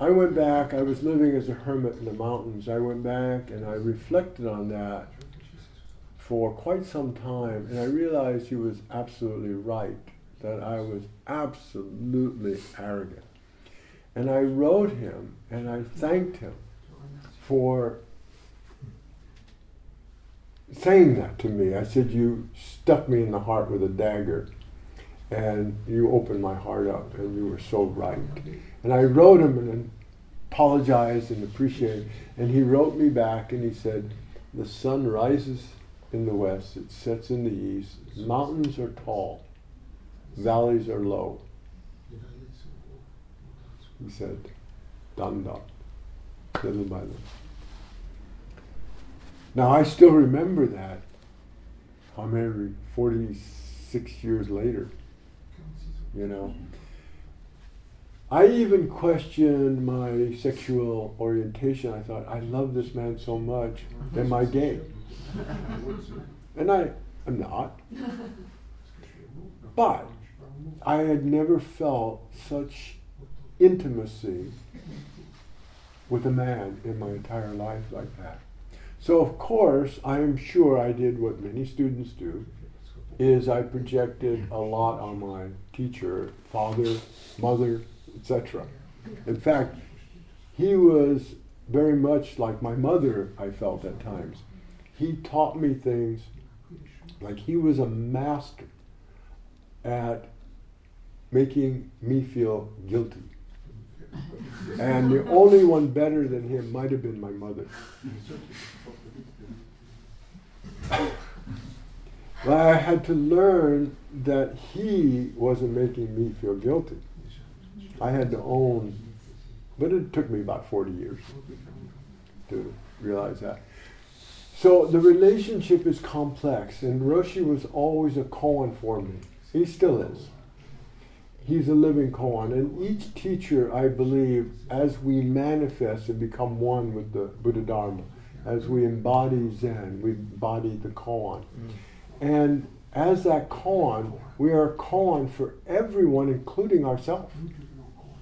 I went back, I was living as a hermit in the mountains. I went back and I reflected on that for quite some time, and I realized he was absolutely right, that I was absolutely arrogant. And I wrote him and I thanked him for saying that to me. I said, You stuck me in the heart with a dagger, and you opened my heart up, and you were so right. And I wrote him and apologized and appreciated. And he wrote me back and he said, The sun rises in the west, it sets in the east. Mountains are tall, valleys are low. He said, Danda, little by little. Now I still remember that. How many? 46 years later. You know. I even questioned my sexual orientation. I thought, I love this man so much. Am I gay? And I am not. But I had never felt such intimacy with a man in my entire life like that. So of course, I'm sure I did what many students do, is I projected a lot on my teacher, father, mother, etc. In fact, he was very much like my mother, I felt at times. He taught me things like he was a master at making me feel guilty. And the only one better than him might have been my mother. but I had to learn that he wasn't making me feel guilty. I had to own, but it took me about 40 years to realize that. So the relationship is complex, and Roshi was always a koan for me. He still is. He's a living koan, and each teacher, I believe, as we manifest and become one with the Buddha Dharma, as we embody Zen, we embody the koan. Mm. And as that koan, we are a koan for everyone, including ourselves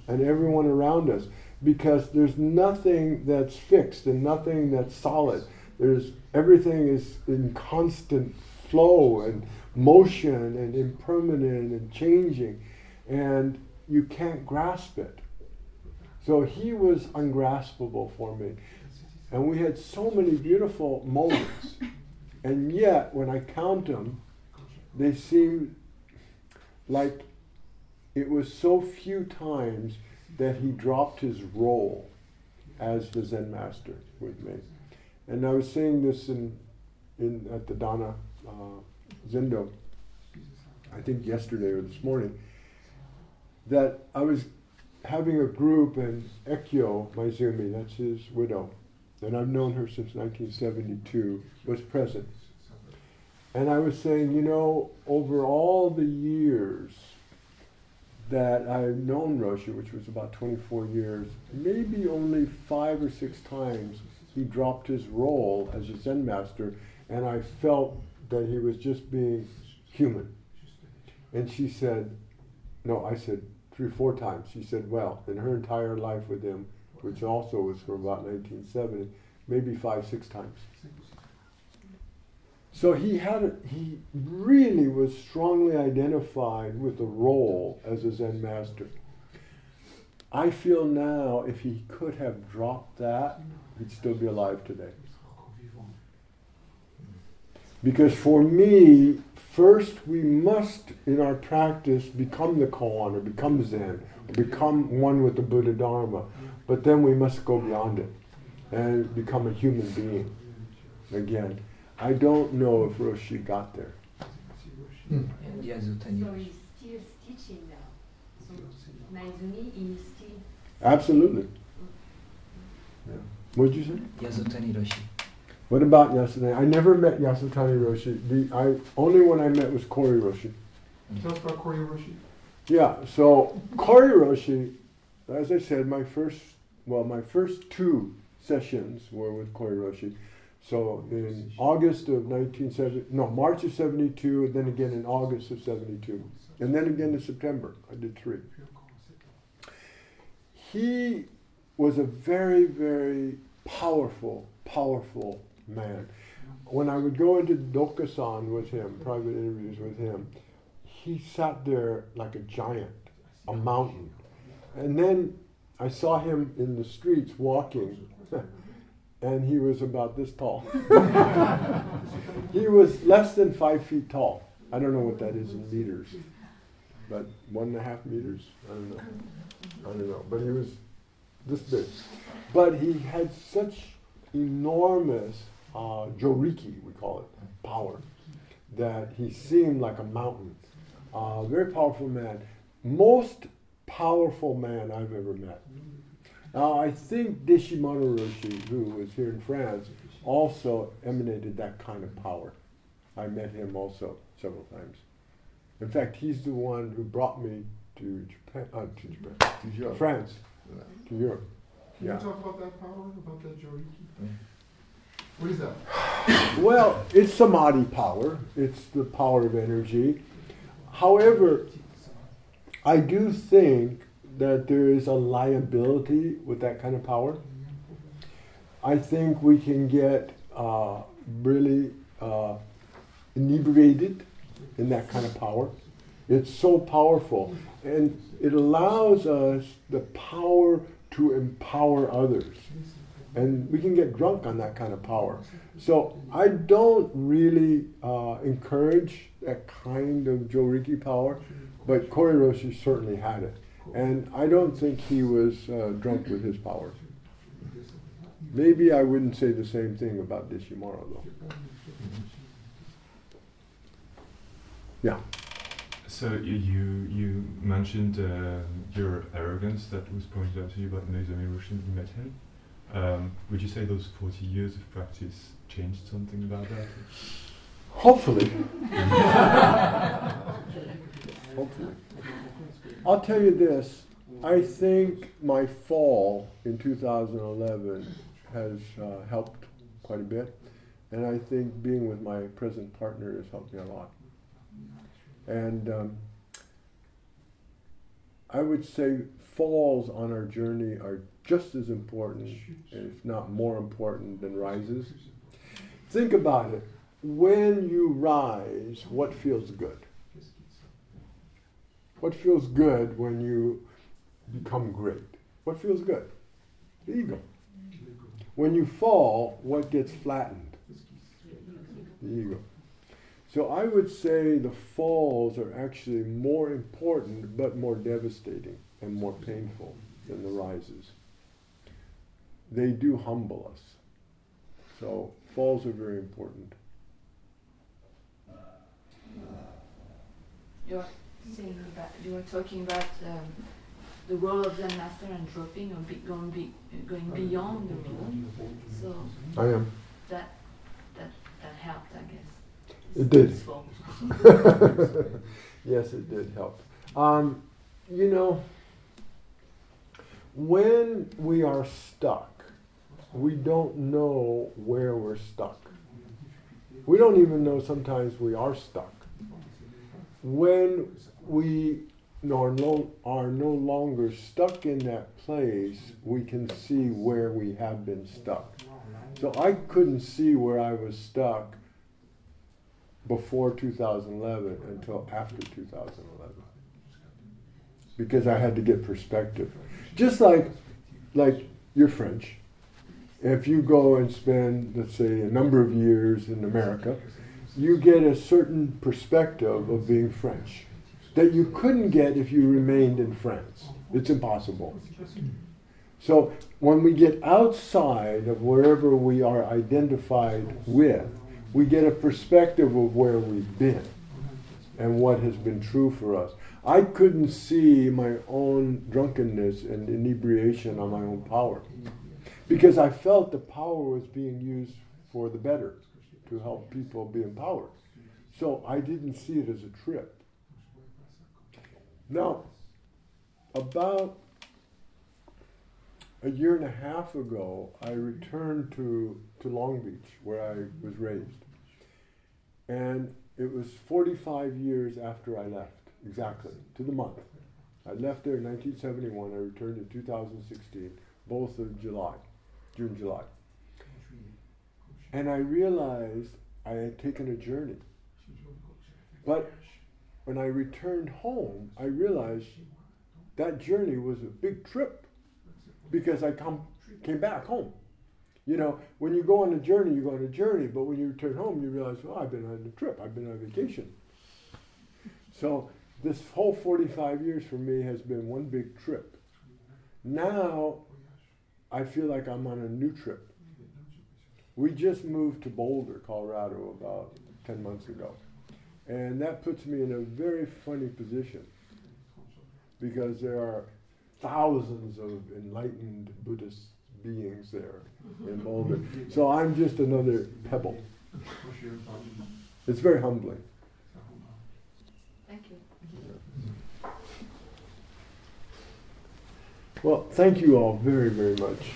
and everyone around us, because there's nothing that's fixed and nothing that's solid. There's everything is in constant flow and motion and impermanent and changing, and you can't grasp it. So he was ungraspable for me. And we had so many beautiful moments. and yet, when I count them, they seem like it was so few times that he dropped his role as the Zen master with me. And I was saying this in, in at the Donna uh, Zendo, I think yesterday or this morning, that I was having a group and Ekkyo Maezumi, that's his widow, and I've known her since 1972, was present. And I was saying, you know, over all the years that I've known Roshi, which was about 24 years, maybe only five or six times he dropped his role as a Zen master, and I felt that he was just being human. And she said, no, I said three four times. She said, well, in her entire life with him, which also was for about 1970, maybe five, six times. So he had a, he really was strongly identified with the role as a Zen master. I feel now if he could have dropped that, he'd still be alive today. Because for me, first we must, in our practice, become the koan or become Zen, or become one with the Buddha Dharma. But then we must go beyond it and become a human being again. I don't know if Roshi got there. Hmm. So he's still teaching now. So Maezumi is still. Absolutely. Yeah. What did you say? Yasutani Roshi. What about Yasutani? I never met Yasutani Roshi. The I only one I met was Koryu Roshi. Tell us about Koryu Roshi. Yeah, so Koryu Roshi, as I said, my first well, my first two sessions were with Koryu Roshi. So in August of 1970, no, March of 72, and then again in August of 72. And then again in September, I did three. He was a very, very powerful, powerful man. When I would go into Dokusan with him, private interviews with him, he sat there like a giant, a mountain. And then I saw him in the streets walking and he was about this tall. he was less than five feet tall. I don't know what that is in meters, but one and a half meters. I don't know. I don't know. But he was this big. But he had such enormous uh, joriki, we call it, power, that he seemed like a mountain. Uh, very powerful man. Most powerful man I've ever met. Now, I think Deshimaru Roshi, who was here in France, also emanated that kind of power. I met him also several times. In fact, he's the one who brought me to Japan, uh, to Japan. France, yeah. Can yeah. you talk about that power, about that Joriki? Yeah. What is that? well, it's samadhi power. It's the power of energy. However, I do think that there is a liability with that kind of power. I think we can get uh, really uh, inebriated in that kind of power. It's so powerful. And it allows us the power to empower others. And we can get drunk on that kind of power. So I don't really uh, encourage that kind of Joriki power, but Koiroshi certainly had it. And I don't think he was uh, drunk with his power. Maybe I wouldn't say the same thing about Deshimaru, though. Yeah. So you you, you mentioned uh, your arrogance that was pointed out to you about Maezumi Roshi when you met him. Um, would you say those 40 years of practice changed something about that? Hopefully. Hopefully. I'll tell you this. I think my fall in 2011 has uh, helped quite a bit. And I think being with my present partner has helped me a lot. And um, I would say falls on our journey are just as important, if not more important, than rises. Think about it. When you rise, what feels good? What feels good when you become great? What feels good? The ego. When you fall, what gets flattened? The ego. So I would say the falls are actually more important but more devastating and more painful than the rises. They do humble us. So falls are very important. You're saying about, you were talking about um, the role of Zen master and dropping or be, going, be, going beyond the role. So I am. That that that helped, I guess. It did. Yes, it did help. Um, you know, when we are stuck, we don't know where we're stuck. We don't even know sometimes we are stuck. When we are no, are no longer stuck in that place, we can see where we have been stuck. So I couldn't see where I was stuck before 2011 until after 2011 because I had to get perspective. Just like like you're French. If you go and spend, let's say, a number of years in America, you get a certain perspective of being French that you couldn't get if you remained in France. It's impossible. So when we get outside of wherever we are identified with, we get a perspective of where we've been and what has been true for us. I couldn't see my own drunkenness and inebriation on my own power because I felt the power was being used for the better to help people be empowered. So I didn't see it as a trip. Now, about a year and a half ago, I returned to, to Long Beach, where I was raised. And it was 45 years after I left, exactly, to the month. I left there in 1971, I returned in 2016, both of July, June, July. And I realized I had taken a journey. But when I returned home, I realized that journey was a big trip because I come, came back home. You know, when you go on a journey, you go on a journey, but when you return home, you realize, oh, I've been on a trip, I've been on vacation. So this whole 45 years for me has been one big trip. Now I feel like I'm on a new trip. We just moved to Boulder, Colorado, about 10 months ago. And that puts me in a very funny position because there are thousands of enlightened Buddhist beings there in Boulder. So I'm just another pebble. It's very humbling. Thank you. Well, thank you all very, very much.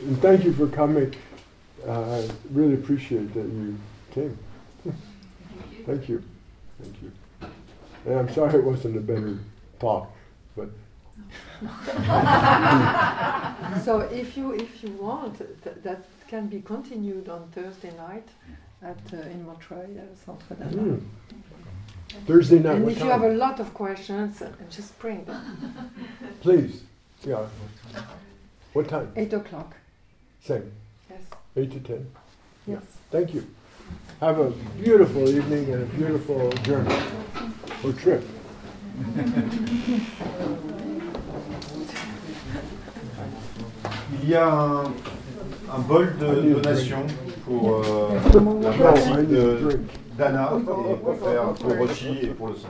And thank you for coming. Uh, I really appreciate that you came. thank you. Thank you. And I'm sorry it wasn't a better talk, but so if you if you want, th- that can be continued on Thursday night at uh, in Montreuil uh, Centre d'Anna. Mm. Thursday night, And what if you have a lot of questions, uh, just bring them. Please. Yeah. What time? Eight o'clock. Same. Yes. Eight to ten. Yeah. Yes. Thank you. Have a beautiful evening and a beautiful journey or trip. Il y a un, un bol de donation pour euh, la pratique de- d'Anna et pour faire pour Rochi et pour le sang.